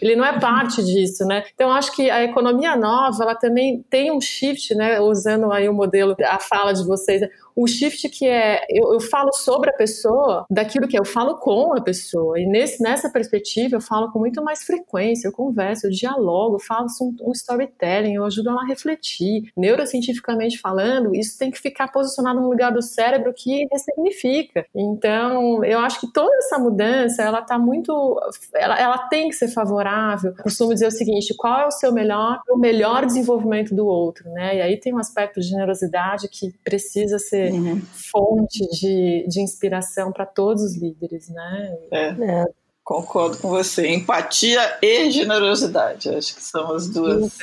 S3: Ele não é parte disso, né? Então, acho que a economia nova, ela também tem um shift, né, usando aí o modelo, a fala de vocês, o shift que é eu, eu, falo sobre a pessoa, daquilo que eu falo com a pessoa. E nesse, nessa perspectiva eu falo com muito mais frequência, eu converso, eu dialogo, eu faço um, um storytelling, eu ajudo ela a refletir. Neurocientificamente falando, isso tem que ficar posicionado no lugar do cérebro que ressignifica. Então, eu acho que toda essa mudança, ela tá muito. Ela, ela tem que ser favorável. Eu costumo dizer o seguinte: qual é o seu melhor, o melhor desenvolvimento do outro, né? E aí tem um aspecto de generosidade que precisa ser uhum. fonte de, de inspiração para todos os líderes, né?
S2: É. é. Concordo com você. Empatia e generosidade, acho que são as duas.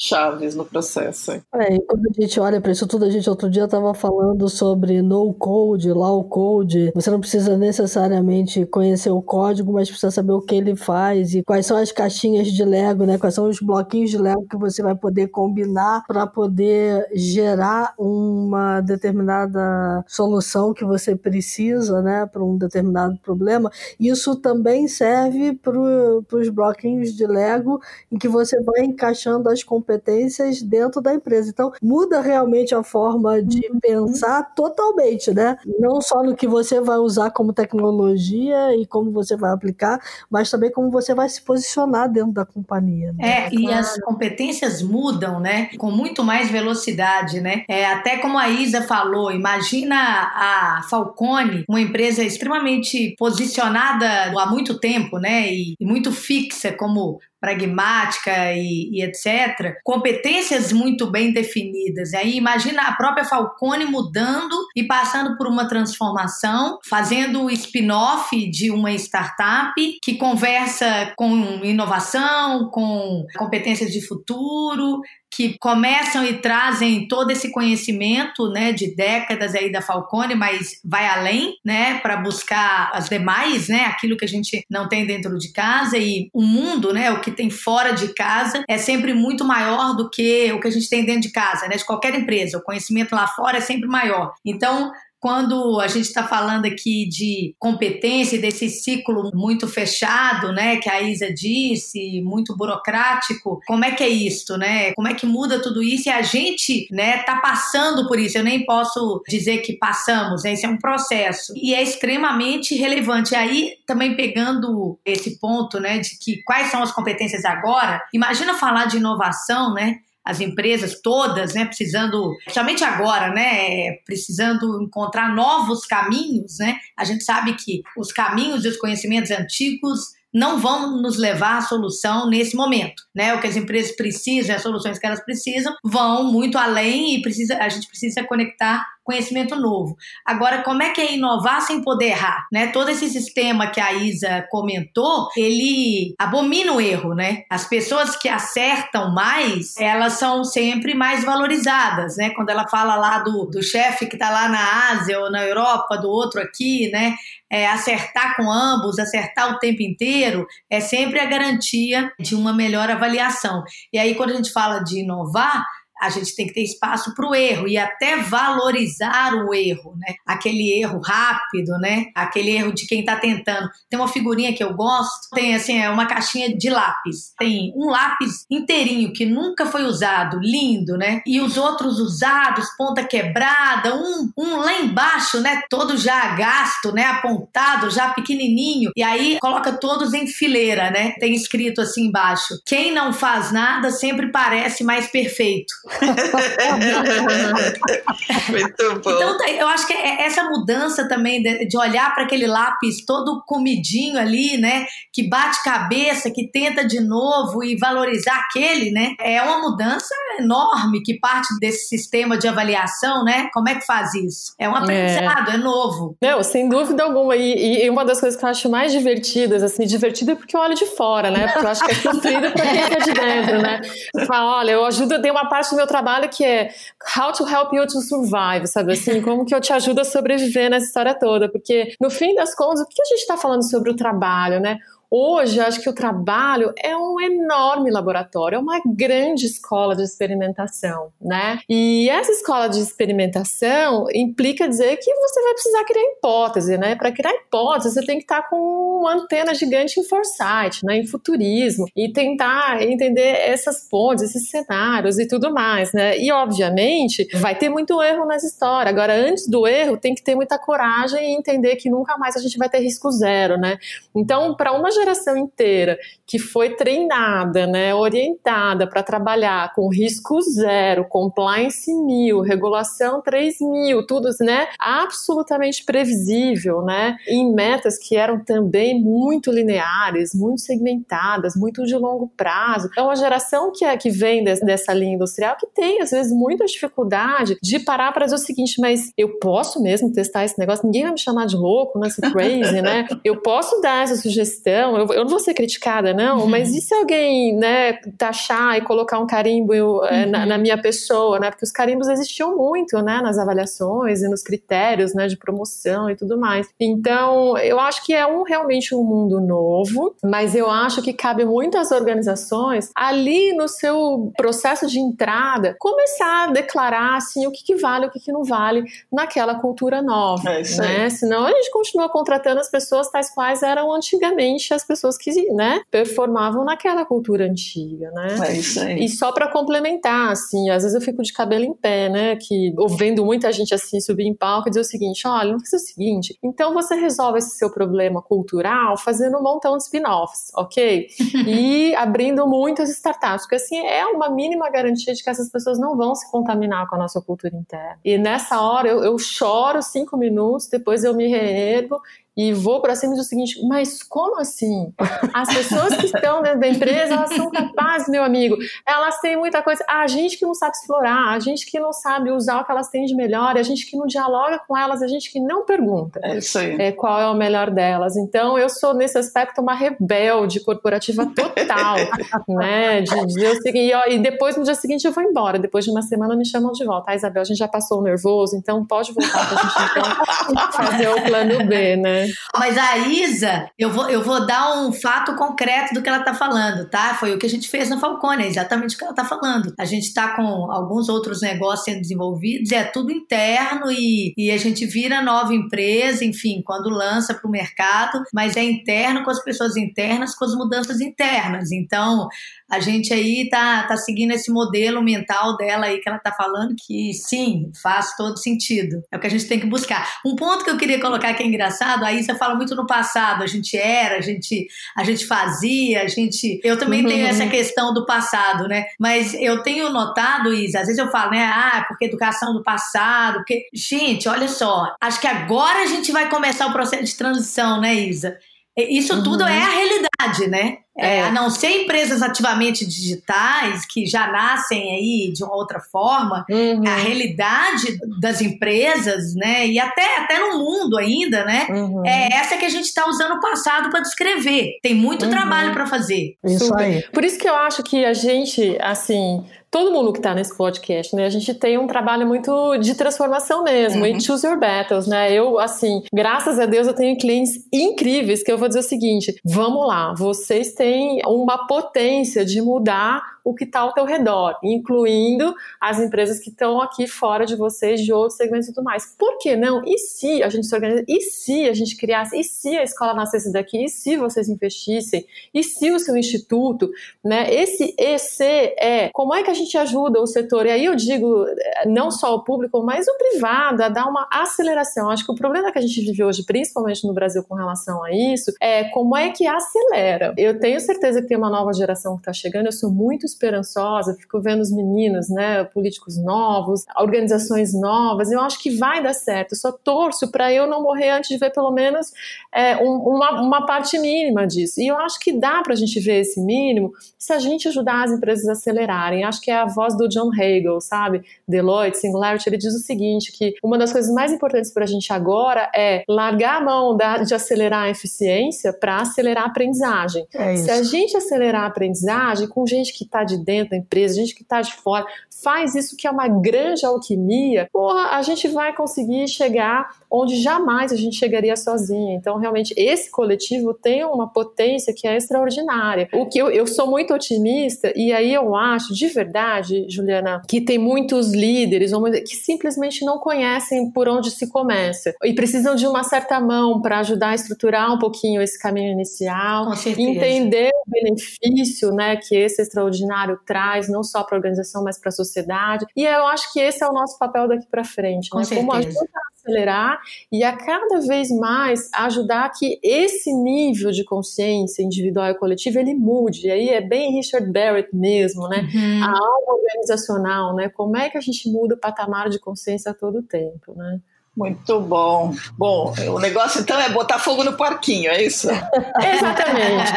S2: Chaves no processo.
S1: É, e quando a gente olha para isso tudo, a gente outro dia estava falando sobre no code, low code. Você não precisa necessariamente conhecer o código, mas precisa saber o que ele faz e quais são as caixinhas de Lego, né? Quais são os bloquinhos de Lego que você vai poder combinar para poder gerar uma determinada solução que você precisa, né, para um determinado problema. Isso também serve para os bloquinhos de Lego em que você vai encaixando as competências competências dentro da empresa. Então, muda realmente a forma de uhum. pensar totalmente, né? Não só no que você vai usar como tecnologia e como você vai aplicar, mas também como você vai se posicionar dentro da companhia.
S4: Né? É, e as competências mudam, né? Com muito mais velocidade, né? É, até como a Isa falou, imagina a Falcone, uma empresa extremamente posicionada há muito tempo, né? E, e muito fixa como pragmática e, e, etc., competências muito bem definidas. Aí imagina a própria Falcone mudando e passando por uma transformação, fazendo o spin-off de uma startup que conversa com inovação, com competências de futuro, que começam e trazem todo esse conhecimento, né, de décadas aí da Falcone, mas vai além, né, para buscar as demais, né, aquilo que a gente não tem dentro de casa e o mundo, né, o que tem fora de casa é sempre muito maior do que o que a gente tem dentro de casa, né, de qualquer empresa. O conhecimento lá fora é sempre maior. Então, quando a gente está falando aqui de competência, desse ciclo muito fechado, né, que a Isa disse, muito burocrático, como é que é isso, né? Como é que muda tudo isso e a gente, né, tá passando por isso. Eu nem posso dizer que passamos, né? Isso é um processo e é extremamente relevante. E aí, também pegando esse ponto, né, de que quais são as competências agora, imagina falar de inovação, né? As empresas todas, né, precisando, somente agora, né, precisando encontrar novos caminhos, né? A gente sabe que os caminhos e os conhecimentos antigos não vão nos levar à solução nesse momento, né? O que as empresas precisam, as soluções que elas precisam, vão muito além e precisa, a gente precisa conectar conhecimento novo. Agora, como é que é inovar sem poder errar, né? Todo esse sistema que a Isa comentou, ele abomina o erro, né? As pessoas que acertam mais, elas são sempre mais valorizadas, né? Quando ela fala lá do, do chefe que está lá na Ásia ou na Europa, do outro aqui, né? É, acertar com ambos, acertar o tempo inteiro, é sempre a garantia de uma melhor avaliação. E aí, quando a gente fala de inovar, a gente tem que ter espaço para o erro e até valorizar o erro, né? Aquele erro rápido, né? Aquele erro de quem está tentando. Tem uma figurinha que eu gosto, tem assim, é uma caixinha de lápis. Tem um lápis inteirinho que nunca foi usado, lindo, né? E os outros usados, ponta quebrada, um, um lá embaixo, né? Todo já gasto, né? Apontado, já pequenininho. E aí coloca todos em fileira, né? Tem escrito assim embaixo: quem não faz nada sempre parece mais perfeito.
S2: Muito bom.
S4: Então, tá, eu acho que é essa mudança também de, de olhar para aquele lápis todo comidinho ali, né? Que bate cabeça, que tenta de novo e valorizar aquele, né? É uma mudança enorme que parte desse sistema de avaliação, né? Como é que faz isso? É um aprendizado, é, é novo.
S3: Não, sem dúvida alguma. E, e, uma das coisas que eu acho mais divertidas, assim, divertida é porque eu olho de fora, né? Porque eu acho que é sofrido para quem é de dentro, né? Fala, olha, eu ajudo, eu tenho uma parte do meu trabalho que é how to help you to survive, sabe assim? Como que eu te ajudo a sobreviver nessa história toda? Porque, no fim das contas, o que a gente está falando sobre o trabalho, né? Hoje, acho que o trabalho é um enorme laboratório, é uma grande escola de experimentação, né? E essa escola de experimentação implica dizer que você vai precisar criar hipótese, né? Para criar hipótese, você tem que estar com uma antena gigante em foresight, né? Em futurismo e tentar entender essas pontes, esses cenários e tudo mais, né? E obviamente vai ter muito erro nessa história. Agora, antes do erro, tem que ter muita coragem e entender que nunca mais a gente vai ter risco zero, né? Então, para uma geração inteira que foi treinada, né, orientada para trabalhar com risco zero, compliance mil, regulação 3 mil, tudo, né, absolutamente previsível, né, em metas que eram também muito lineares, muito segmentadas, muito de longo prazo. É uma geração que, é, que vem dessa linha industrial que tem, às vezes, muita dificuldade de parar para dizer o seguinte, mas eu posso mesmo testar esse negócio? Ninguém vai me chamar de louco, né, crazy, né? Eu posso dar essa sugestão, não, eu, eu não vou ser criticada, não, uhum. mas e se alguém, né, taxar e colocar um carimbo é, uhum. na, na, minha pessoa, né, porque os carimbos existiam muito, né, nas avaliações e nos critérios, né, de promoção e tudo mais. Então, eu acho que é um realmente um mundo novo, mas eu acho que cabe muito às organizações ali no seu processo de entrada começar a declarar assim o que, que vale, o que, que não vale naquela cultura nova, é né? Senão a gente continua contratando as pessoas tais quais eram antigamente as pessoas que, né, performavam naquela cultura antiga, né?
S2: É isso aí.
S3: E só para complementar, assim, às vezes eu fico de cabelo em pé, né, que ouvindo muita gente assim subir em palco e dizer o seguinte, olha, não faz o seguinte, então você resolve esse seu problema cultural fazendo um montão de spin-offs, ok? e abrindo muitas startups, porque assim é uma mínima garantia de que essas pessoas não vão se contaminar com a nossa cultura interna. E nessa hora eu, eu choro cinco minutos, depois eu me reergo e vou para cima e digo o seguinte: mas como assim? As pessoas que estão dentro da empresa, elas são capazes, meu amigo. Elas têm muita coisa. A gente que não sabe explorar, a gente que não sabe usar o que elas têm de melhor, a gente que não dialoga com elas, a gente que não pergunta
S2: é isso aí.
S3: É, qual é o melhor delas. Então, eu sou, nesse aspecto, uma rebelde corporativa total, né? De, de eu seguir, e, depois, no dia seguinte, eu vou embora. Depois de uma semana, me chamam de volta. Ah, Isabel, a gente já passou o nervoso, então pode voltar para a gente então, fazer o plano B, né?
S4: Mas a Isa, eu vou, eu vou dar um fato concreto do que ela está falando, tá? Foi o que a gente fez na Falcone, é exatamente o que ela está falando. A gente está com alguns outros negócios sendo desenvolvidos, é tudo interno e, e a gente vira nova empresa, enfim, quando lança para o mercado, mas é interno com as pessoas internas, com as mudanças internas. Então, a gente aí tá, tá seguindo esse modelo mental dela aí que ela tá falando, que sim, faz todo sentido. É o que a gente tem que buscar. Um ponto que eu queria colocar que é engraçado, aí você fala muito no passado, a gente era, a gente, a gente fazia, a gente. Eu também tenho essa uhum. questão do passado, né? Mas eu tenho notado, Isa, às vezes eu falo, né? Ah, porque educação do passado, porque. Gente, olha só, acho que agora a gente vai começar o processo de transição, né, Isa? Isso uhum. tudo é a realidade, né? É, é. A não ser empresas ativamente digitais, que já nascem aí de uma outra forma, uhum. a realidade das empresas, né? E até, até no mundo ainda, né? Uhum. É essa que a gente está usando o passado para descrever. Tem muito uhum. trabalho para fazer.
S3: Isso aí. Por isso que eu acho que a gente, assim, todo mundo que está nesse podcast, né? A gente tem um trabalho muito de transformação mesmo, uhum. e choose your battles, né? Eu, assim, graças a Deus eu tenho clientes incríveis que eu vou dizer o seguinte: vamos lá, vocês têm uma potência de mudar o que está ao teu redor, incluindo as empresas que estão aqui fora de vocês, de outros segmentos e tudo mais. Por que não? E se a gente se organiza? E se a gente criasse? E se a escola nascesse daqui? E se vocês investissem? E se o seu instituto, né? Esse EC é como é que a gente ajuda o setor? E aí eu digo, não só o público, mas o privado, a dar uma aceleração. Acho que o problema que a gente vive hoje, principalmente no Brasil com relação a isso, é como é que acelera. Eu tenho certeza que tem uma nova geração que está chegando, eu sou muito esperançosa, fico vendo os meninos, né, políticos novos, organizações novas, eu acho que vai dar certo. Eu só torço para eu não morrer antes de ver pelo menos é, um, uma, uma parte mínima disso. E eu acho que dá para a gente ver esse mínimo se a gente ajudar as empresas a acelerarem. Acho que é a voz do John Hagel, sabe? Deloitte, Singularity, ele diz o seguinte, que uma das coisas mais importantes para a gente agora é largar a mão da, de acelerar a eficiência para acelerar a aprendizagem. É se a gente acelerar a aprendizagem com gente que está de dentro da empresa, gente que está de fora, faz isso que é uma grande alquimia, porra, a gente vai conseguir chegar onde jamais a gente chegaria sozinha. Então, realmente, esse coletivo tem uma potência que é extraordinária. O que eu, eu sou muito otimista, e aí eu acho, de verdade, Juliana, que tem muitos líderes que simplesmente não conhecem por onde se começa e precisam de uma certa mão para ajudar a estruturar um pouquinho esse caminho inicial, entender o benefício né, que esse extraordinário traz, não só para a organização, mas para a sociedade. E eu acho que esse é o nosso papel daqui para frente, né? Como ajudar acelerar e a cada vez mais ajudar que esse nível de consciência individual e coletiva ele mude. E aí é bem Richard Barrett mesmo, né? Uhum. A alma organizacional, né? Como é que a gente muda o patamar de consciência a todo tempo, né?
S2: Muito bom. Bom, o negócio então é botar fogo no parquinho, é isso?
S3: Exatamente.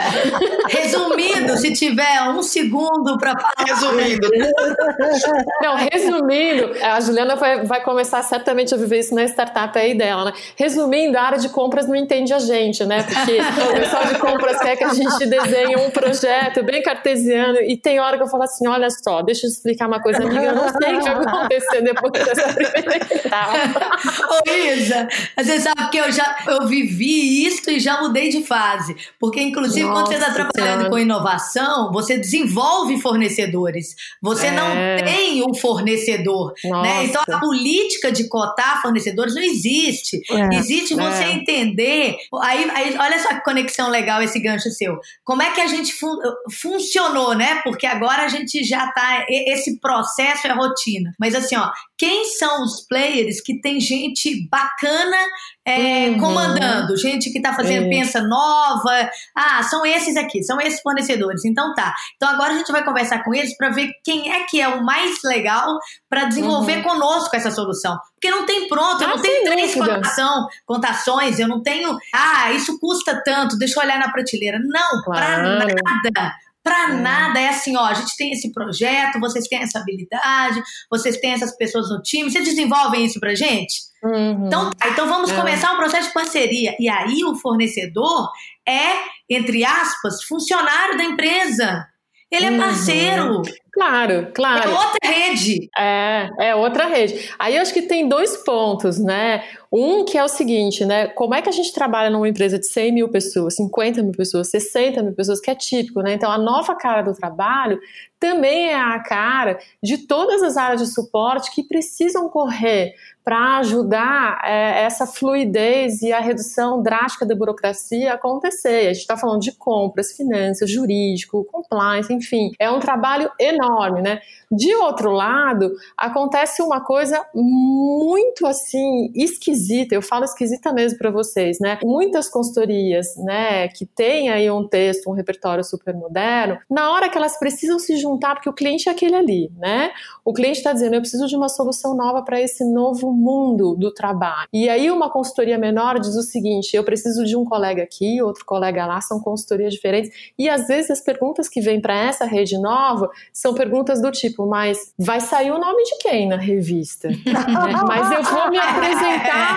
S4: resumindo, se tiver um segundo para falar.
S2: Resumindo.
S3: Não, resumindo, a Juliana vai, vai, começar certamente a viver isso na startup aí dela, né? Resumindo, a área de compras não entende a gente, né? Porque o pessoal de compras quer que a gente desenhe um projeto bem cartesiano e tem hora que eu falo assim: olha só, deixa eu explicar uma coisa, amiga, eu não sei o que vai acontecer depois dessa primeira etapa.
S4: Ô, Isa, você sabe que eu já eu vivi isso e já mudei de fase. Porque, inclusive, Nossa, quando você está trabalhando com inovação, você desenvolve fornecedores. Você é. não tem um fornecedor. Né? Então, a política de cotar fornecedores não existe. É. Existe você é. entender. Aí, aí, olha só que conexão legal esse gancho seu. Como é que a gente fun funcionou, né? Porque agora a gente já tá. Esse processo é rotina. Mas assim, ó, quem são os players que tem gente bacana é, uhum. comandando, gente que está fazendo é. pensa nova. Ah, são esses aqui, são esses fornecedores. Então tá. Então agora a gente vai conversar com eles para ver quem é que é o mais legal para desenvolver uhum. conosco essa solução. Porque não tem pronto, eu ah, não tenho três cotação, contações, eu não tenho. Ah, isso custa tanto, deixa eu olhar na prateleira. Não, claro. para nada. Para é. nada, é assim, ó, a gente tem esse projeto, vocês têm essa habilidade, vocês têm essas pessoas no time, vocês desenvolvem isso pra gente? Uhum. Então, tá, então vamos é. começar um processo de parceria. E aí o fornecedor é, entre aspas, funcionário da empresa. Ele é uhum. parceiro.
S3: Claro, claro.
S4: É outra rede.
S3: É, é outra rede. Aí eu acho que tem dois pontos, né? Um que é o seguinte, né? Como é que a gente trabalha numa empresa de 100 mil pessoas, 50 mil pessoas, 60 mil pessoas, que é típico, né? Então a nova cara do trabalho também é a cara de todas as áreas de suporte que precisam correr para ajudar é, essa fluidez e a redução drástica da burocracia a acontecer. A gente está falando de compras, finanças, jurídico, compliance, enfim. É um trabalho enorme, né? De outro lado, acontece uma coisa muito assim esquisita, eu falo esquisita mesmo para vocês, né? Muitas consultorias, né, que têm aí um texto, um repertório super moderno, na hora que elas precisam se juntar, porque o cliente é aquele ali, né? O cliente está dizendo, eu preciso de uma solução nova para esse novo mundo do trabalho. E aí uma consultoria menor diz o seguinte, eu preciso de um colega aqui, outro colega lá, são consultorias diferentes, e às vezes as perguntas que vêm para essa rede nova são perguntas do tipo, mas vai sair o nome de quem na revista? né? Mas eu vou me apresentar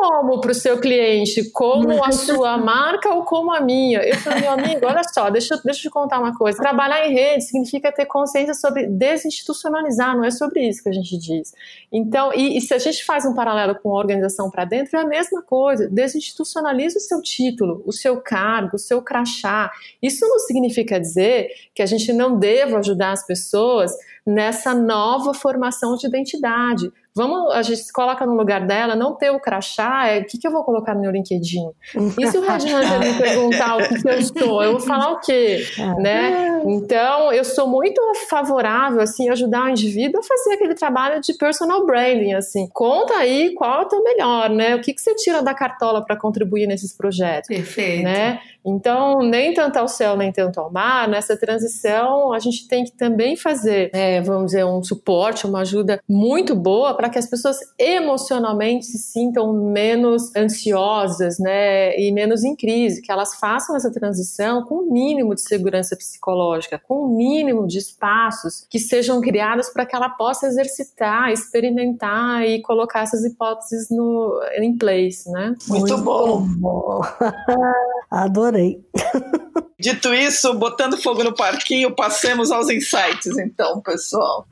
S3: como para o seu cliente? Como a sua marca ou como a minha? Eu falei, meu amigo, olha só, deixa, deixa eu te contar uma coisa. Trabalhar em rede significa ter consciência sobre desinstitucionalizar, não é sobre isso que a gente diz. Então, e, e se a gente faz um paralelo com a organização para dentro, é a mesma coisa. Desinstitucionaliza o seu título, o seu cargo, o seu crachá. Isso não significa dizer que a gente não deva ajudar as pessoas nessa nova formação de identidade. Vamos, a gente se coloca no lugar dela, não ter o crachá, é o que, que eu vou colocar no meu LinkedIn? E se o Red Hunter me perguntar o que, que eu sou, eu vou falar o quê? É. Né? Então, eu sou muito favorável, assim, ajudar o indivíduo a fazer aquele trabalho de personal branding, assim. Conta aí qual é o teu melhor, né? O que, que você tira da cartola para contribuir nesses projetos?
S4: Perfeito.
S3: Né? Então, nem tanto ao céu, nem tanto ao mar, nessa transição a gente tem que também fazer, é, vamos dizer, um suporte, uma ajuda muito boa para que as pessoas emocionalmente se sintam menos ansiosas, né, e menos em crise, que elas façam essa transição com o um mínimo de segurança psicológica, com o um mínimo de espaços que sejam criados para que ela possa exercitar, experimentar e colocar essas hipóteses no, em place, né?
S2: Muito, muito bom. bom.
S1: Adorei.
S2: Dito isso, botando fogo no parquinho, passemos aos insights, então, pessoal.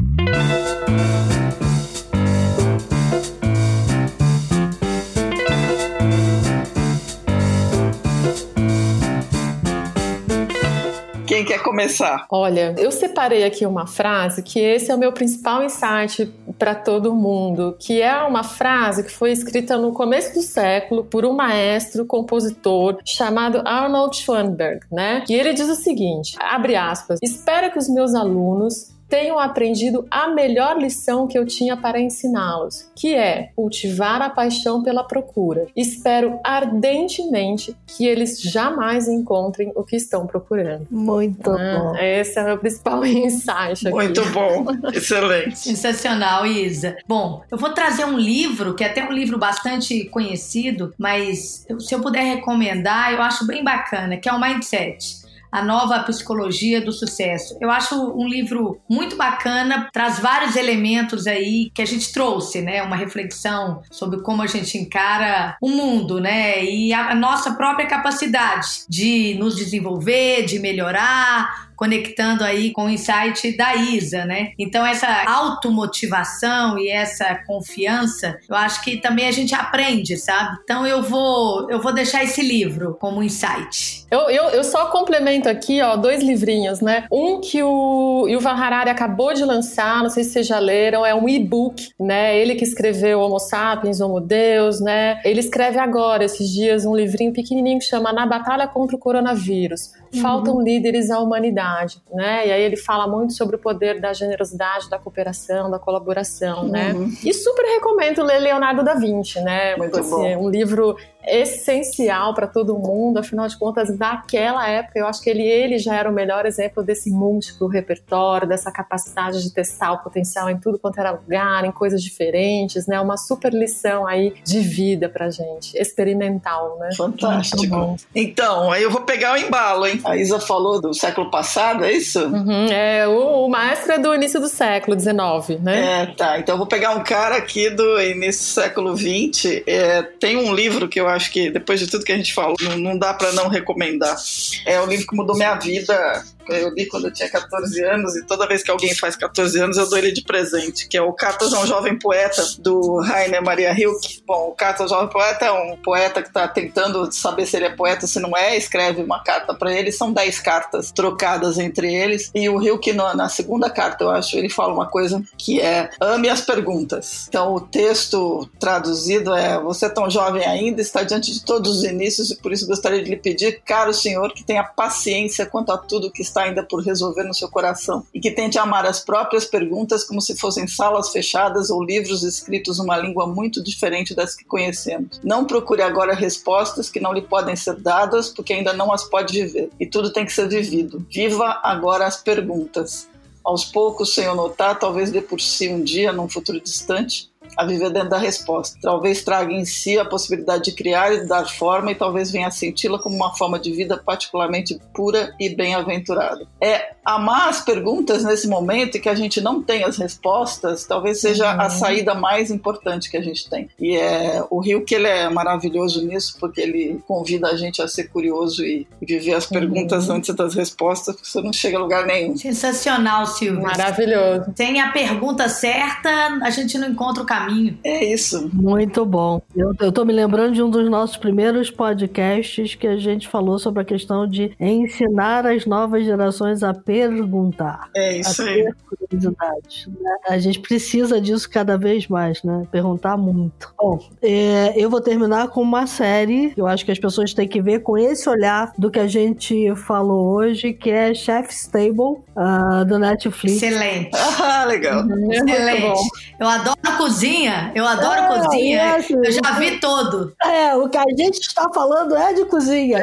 S2: Quem quer começar?
S3: Olha, eu separei aqui uma frase que esse é o meu principal insight para todo mundo, que é uma frase que foi escrita no começo do século por um maestro compositor chamado Arnold Schoenberg, né? E ele diz o seguinte: abre aspas, espero que os meus alunos tenham aprendido a melhor lição que eu tinha para ensiná-los, que é cultivar a paixão pela procura. Espero ardentemente que eles jamais encontrem o que estão procurando.
S1: Muito ah, bom.
S3: Esse é o meu principal insight. Aqui.
S2: Muito bom, excelente.
S4: Sensacional, Isa. Bom, eu vou trazer um livro, que é até um livro bastante conhecido, mas se eu puder recomendar, eu acho bem bacana, que é o Mindset a nova psicologia do sucesso. Eu acho um livro muito bacana, traz vários elementos aí que a gente trouxe, né? Uma reflexão sobre como a gente encara o mundo, né? E a nossa própria capacidade de nos desenvolver, de melhorar, conectando aí com o insight da Isa, né? Então essa automotivação e essa confiança, eu acho que também a gente aprende, sabe? Então eu vou eu vou deixar esse livro como insight.
S3: Eu, eu, eu só complemento aqui, ó, dois livrinhos, né? Um que o Yuval Harari acabou de lançar, não sei se vocês já leram, é um e-book, né? Ele que escreveu Homo Sapiens, Homo Deus, né? Ele escreve agora, esses dias, um livrinho pequenininho que chama Na Batalha contra o Coronavírus. Faltam uhum. líderes à humanidade, né? E aí ele fala muito sobre o poder da generosidade, da cooperação, da colaboração, né? uhum. né? E super recomendo ler Leonardo da Vinci, né?
S2: Muito assim, bom.
S3: É um livro essencial para todo mundo, afinal de contas, daquela época, eu acho que ele, ele já era o melhor exemplo desse múltiplo repertório, dessa capacidade de testar o potencial em tudo quanto era lugar, em coisas diferentes, né? Uma super lição aí de vida pra gente, experimental, né?
S2: Fantástico. Então, aí eu vou pegar o embalo, hein? A Isa falou do século passado, é isso?
S3: Uhum, é, o, o maestro é do início do século XIX, né?
S2: É, tá. Então eu vou pegar um cara aqui do início do século XX. É, tem um livro que eu acho que, depois de tudo que a gente falou, não, não dá para não recomendar. É o livro que mudou minha vida eu li quando eu tinha 14 anos e toda vez que alguém faz 14 anos eu dou ele de presente, que é o Cartas a um Jovem Poeta, do Rainer Maria Hilke. Bom, o Cartas ao Jovem Poeta é um poeta que está tentando saber se ele é poeta se não é, escreve uma carta para ele, são 10 cartas trocadas entre eles, e o Hilke, na segunda carta, eu acho, ele fala uma coisa que é ame as perguntas. Então, o texto traduzido é você é tão jovem ainda, está diante de todos os inícios e por isso gostaria de lhe pedir, caro senhor, que tenha paciência quanto a tudo que está está ainda por resolver no seu coração e que tente amar as próprias perguntas como se fossem salas fechadas ou livros escritos numa língua muito diferente das que conhecemos. Não procure agora respostas que não lhe podem ser dadas porque ainda não as pode viver e tudo tem que ser vivido. Viva agora as perguntas. Aos poucos, sem o notar, talvez dê por si um dia, num futuro distante, a viver dentro da resposta. Talvez traga em si a possibilidade de criar e dar forma e talvez venha a senti-la como uma forma de vida particularmente pura e bem-aventurada. É amar as perguntas nesse momento e que a gente não tem as respostas, talvez seja uhum. a saída mais importante que a gente tem. E é o Rio que ele é maravilhoso nisso porque ele convida a gente a ser curioso e, viver as perguntas uhum. antes das respostas, porque você não chega a lugar nenhum.
S4: Sensacional, Silvia.
S3: Maravilhoso.
S4: Tem a pergunta certa, a gente não encontra o caminho caminho.
S2: É isso.
S1: Muito bom. Eu, eu tô me lembrando de um dos nossos primeiros podcasts que a gente falou sobre a questão de ensinar as novas gerações a perguntar.
S2: É isso
S1: a
S2: aí.
S1: curiosidade. Né? A gente precisa disso cada vez mais, né? Perguntar muito. Bom, é, eu vou terminar com uma série. Eu acho que as pessoas têm que ver com esse olhar do que a gente falou hoje, que é Chef's Table, uh, do Netflix.
S4: Excelente.
S2: Ah, legal.
S4: Excelente. Eu adoro cozinha. Eu adoro
S1: É,
S4: cozinha.
S1: é, assim,
S4: Eu já vi todo.
S1: É, o que a gente está falando é de cozinha.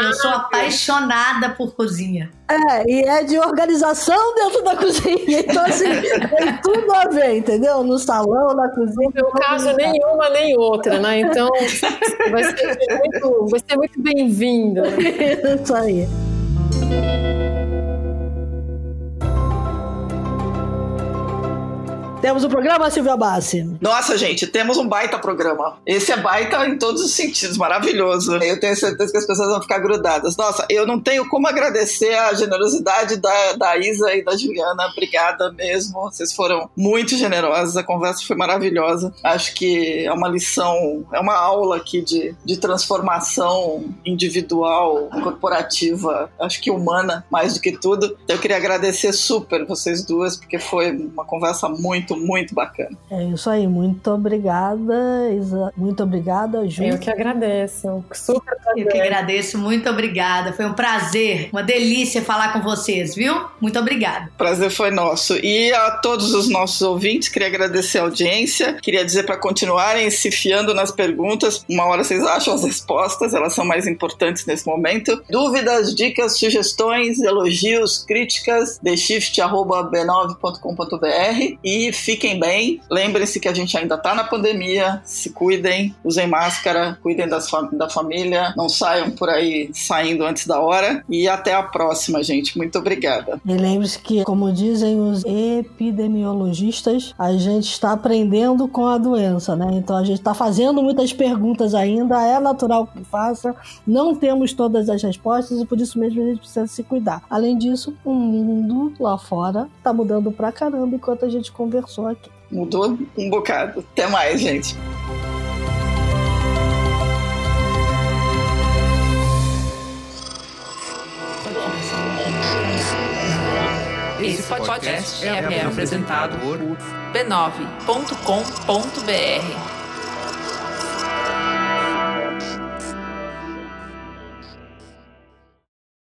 S4: Eu sou apaixonada por cozinha.
S1: É, e é de organização dentro da cozinha. Então, assim, tem tudo a ver, entendeu? No salão, na cozinha.
S3: No meu caso, nenhuma nem outra, né? Então, vai ser muito, vai ser muito bem-vindo.
S1: Isso aí. Temos o programa, Silvia Bassi.
S2: Nossa, gente, temos um baita programa. Esse é baita em todos os sentidos, maravilhoso. Eu tenho certeza que as pessoas vão ficar grudadas. Nossa, eu não tenho como agradecer a generosidade da, da Isa e da Juliana. Obrigada mesmo. Vocês foram muito generosas. A conversa foi maravilhosa. Acho que é uma lição, é uma aula aqui de, de transformação individual, corporativa, acho que humana, mais do que tudo. Eu queria agradecer super vocês duas, porque foi uma conversa muito, muito bacana.
S1: É isso aí, muito obrigada, Isa. Muito obrigada, Ju.
S3: Eu que agradeço. Super
S4: Eu que agradeço. Muito obrigada. Foi um prazer, uma delícia falar com vocês, viu? Muito obrigada.
S2: Prazer foi nosso. E a todos os nossos ouvintes, queria agradecer a audiência. Queria dizer para continuarem se fiando nas perguntas. Uma hora vocês acham as respostas, elas são mais importantes nesse momento. Dúvidas, dicas, sugestões, elogios, críticas, theshift.b9.com.br e fiquem bem. Lembrem-se que a gente ainda tá na pandemia. Se cuidem, usem máscara, cuidem das da família, não saiam por aí saindo antes da hora. E até a próxima, gente. Muito obrigada.
S1: E lembre-se que, como dizem os epidemiologistas, a gente está aprendendo com a doença, né? Então a gente está fazendo muitas perguntas ainda, é natural que faça, não temos todas as respostas e por isso mesmo a gente precisa se cuidar. Além disso, o mundo lá fora está mudando pra caramba enquanto a gente conversou aqui.
S2: Mudou um bocado. Até mais, gente.
S5: Esse podcast é, é apresentado por b9.com.br.